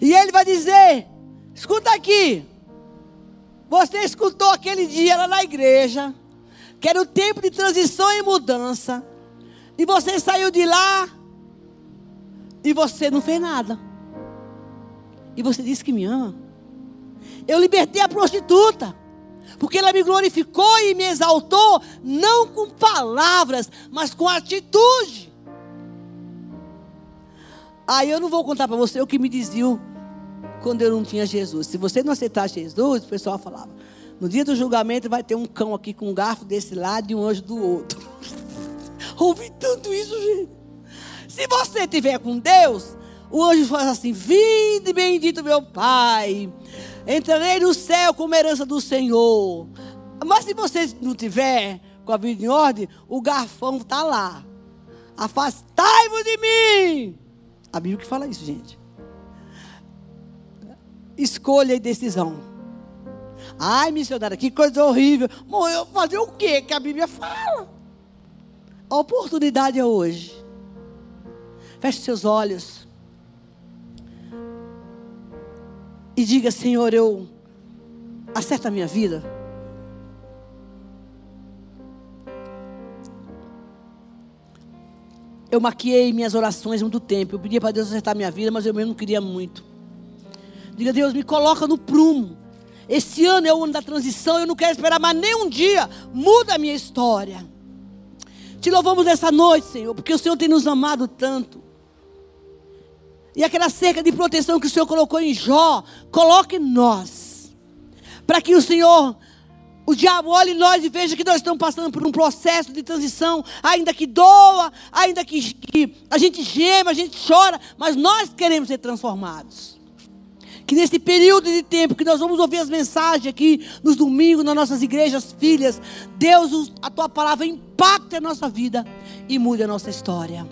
E ele vai dizer: escuta aqui. Você escutou aquele dia lá na igreja, que era o tempo de transição e mudança. E você saiu de lá e você não fez nada. E você disse que me ama. Eu libertei a prostituta. Porque ela me glorificou e me exaltou, não com palavras, mas com atitude. Aí eu não vou contar para você o que me diziam quando eu não tinha Jesus. Se você não aceitar Jesus, o pessoal falava: no dia do julgamento vai ter um cão aqui com um garfo desse lado e um anjo do outro. [laughs] Ouvi tanto isso, gente. Se você tiver com Deus, o anjo faz assim: Vinde, bendito meu Pai entrarei no céu como herança do Senhor. Mas se você não tiver com a vida em ordem, o garfão está lá. Afastai-vos de mim. A Bíblia que fala isso, gente. Escolha e decisão. Ai, missionária, que coisa horrível. Bom, eu fazer o quê que a Bíblia fala? A oportunidade é hoje. Feche seus olhos. E diga, Senhor, eu acerta a minha vida. Eu maquiei minhas orações muito tempo. Eu pedia para Deus acertar a minha vida, mas eu mesmo não queria muito. Diga, Deus, me coloca no prumo. Esse ano é o ano da transição, eu não quero esperar mais nem um dia. Muda a minha história. Te louvamos nessa noite, Senhor, porque o Senhor tem nos amado tanto. E aquela cerca de proteção que o Senhor colocou em Jó, coloque em nós. Para que o Senhor, o diabo olhe nós e veja que nós estamos passando por um processo de transição, ainda que doa, ainda que, que a gente gema, a gente chora, mas nós queremos ser transformados. Que nesse período de tempo que nós vamos ouvir as mensagens aqui nos domingos, nas nossas igrejas, filhas, Deus, a tua palavra impacte a nossa vida e mude a nossa história.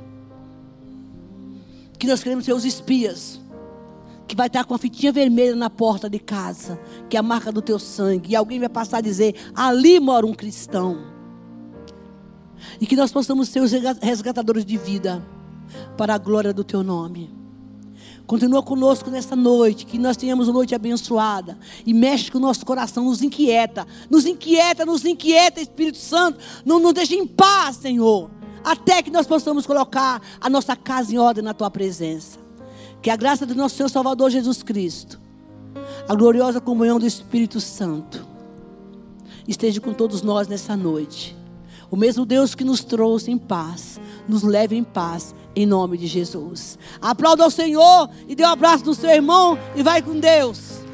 Que nós queremos ser os espias que vai estar com a fitinha vermelha na porta de casa, que é a marca do teu sangue, e alguém vai passar a dizer: ali mora um cristão. E que nós possamos ser os resgatadores de vida para a glória do teu nome. Continua conosco nesta noite, que nós tenhamos uma noite abençoada. E mexe com o nosso coração, nos inquieta. Nos inquieta, nos inquieta, Espírito Santo. Não nos deixe em paz, Senhor. Até que nós possamos colocar a nossa casa em ordem na tua presença. Que a graça do nosso Senhor Salvador Jesus Cristo, a gloriosa comunhão do Espírito Santo, esteja com todos nós nessa noite. O mesmo Deus que nos trouxe em paz, nos leve em paz em nome de Jesus. Aplauda ao Senhor e dê um abraço no seu irmão e vai com Deus.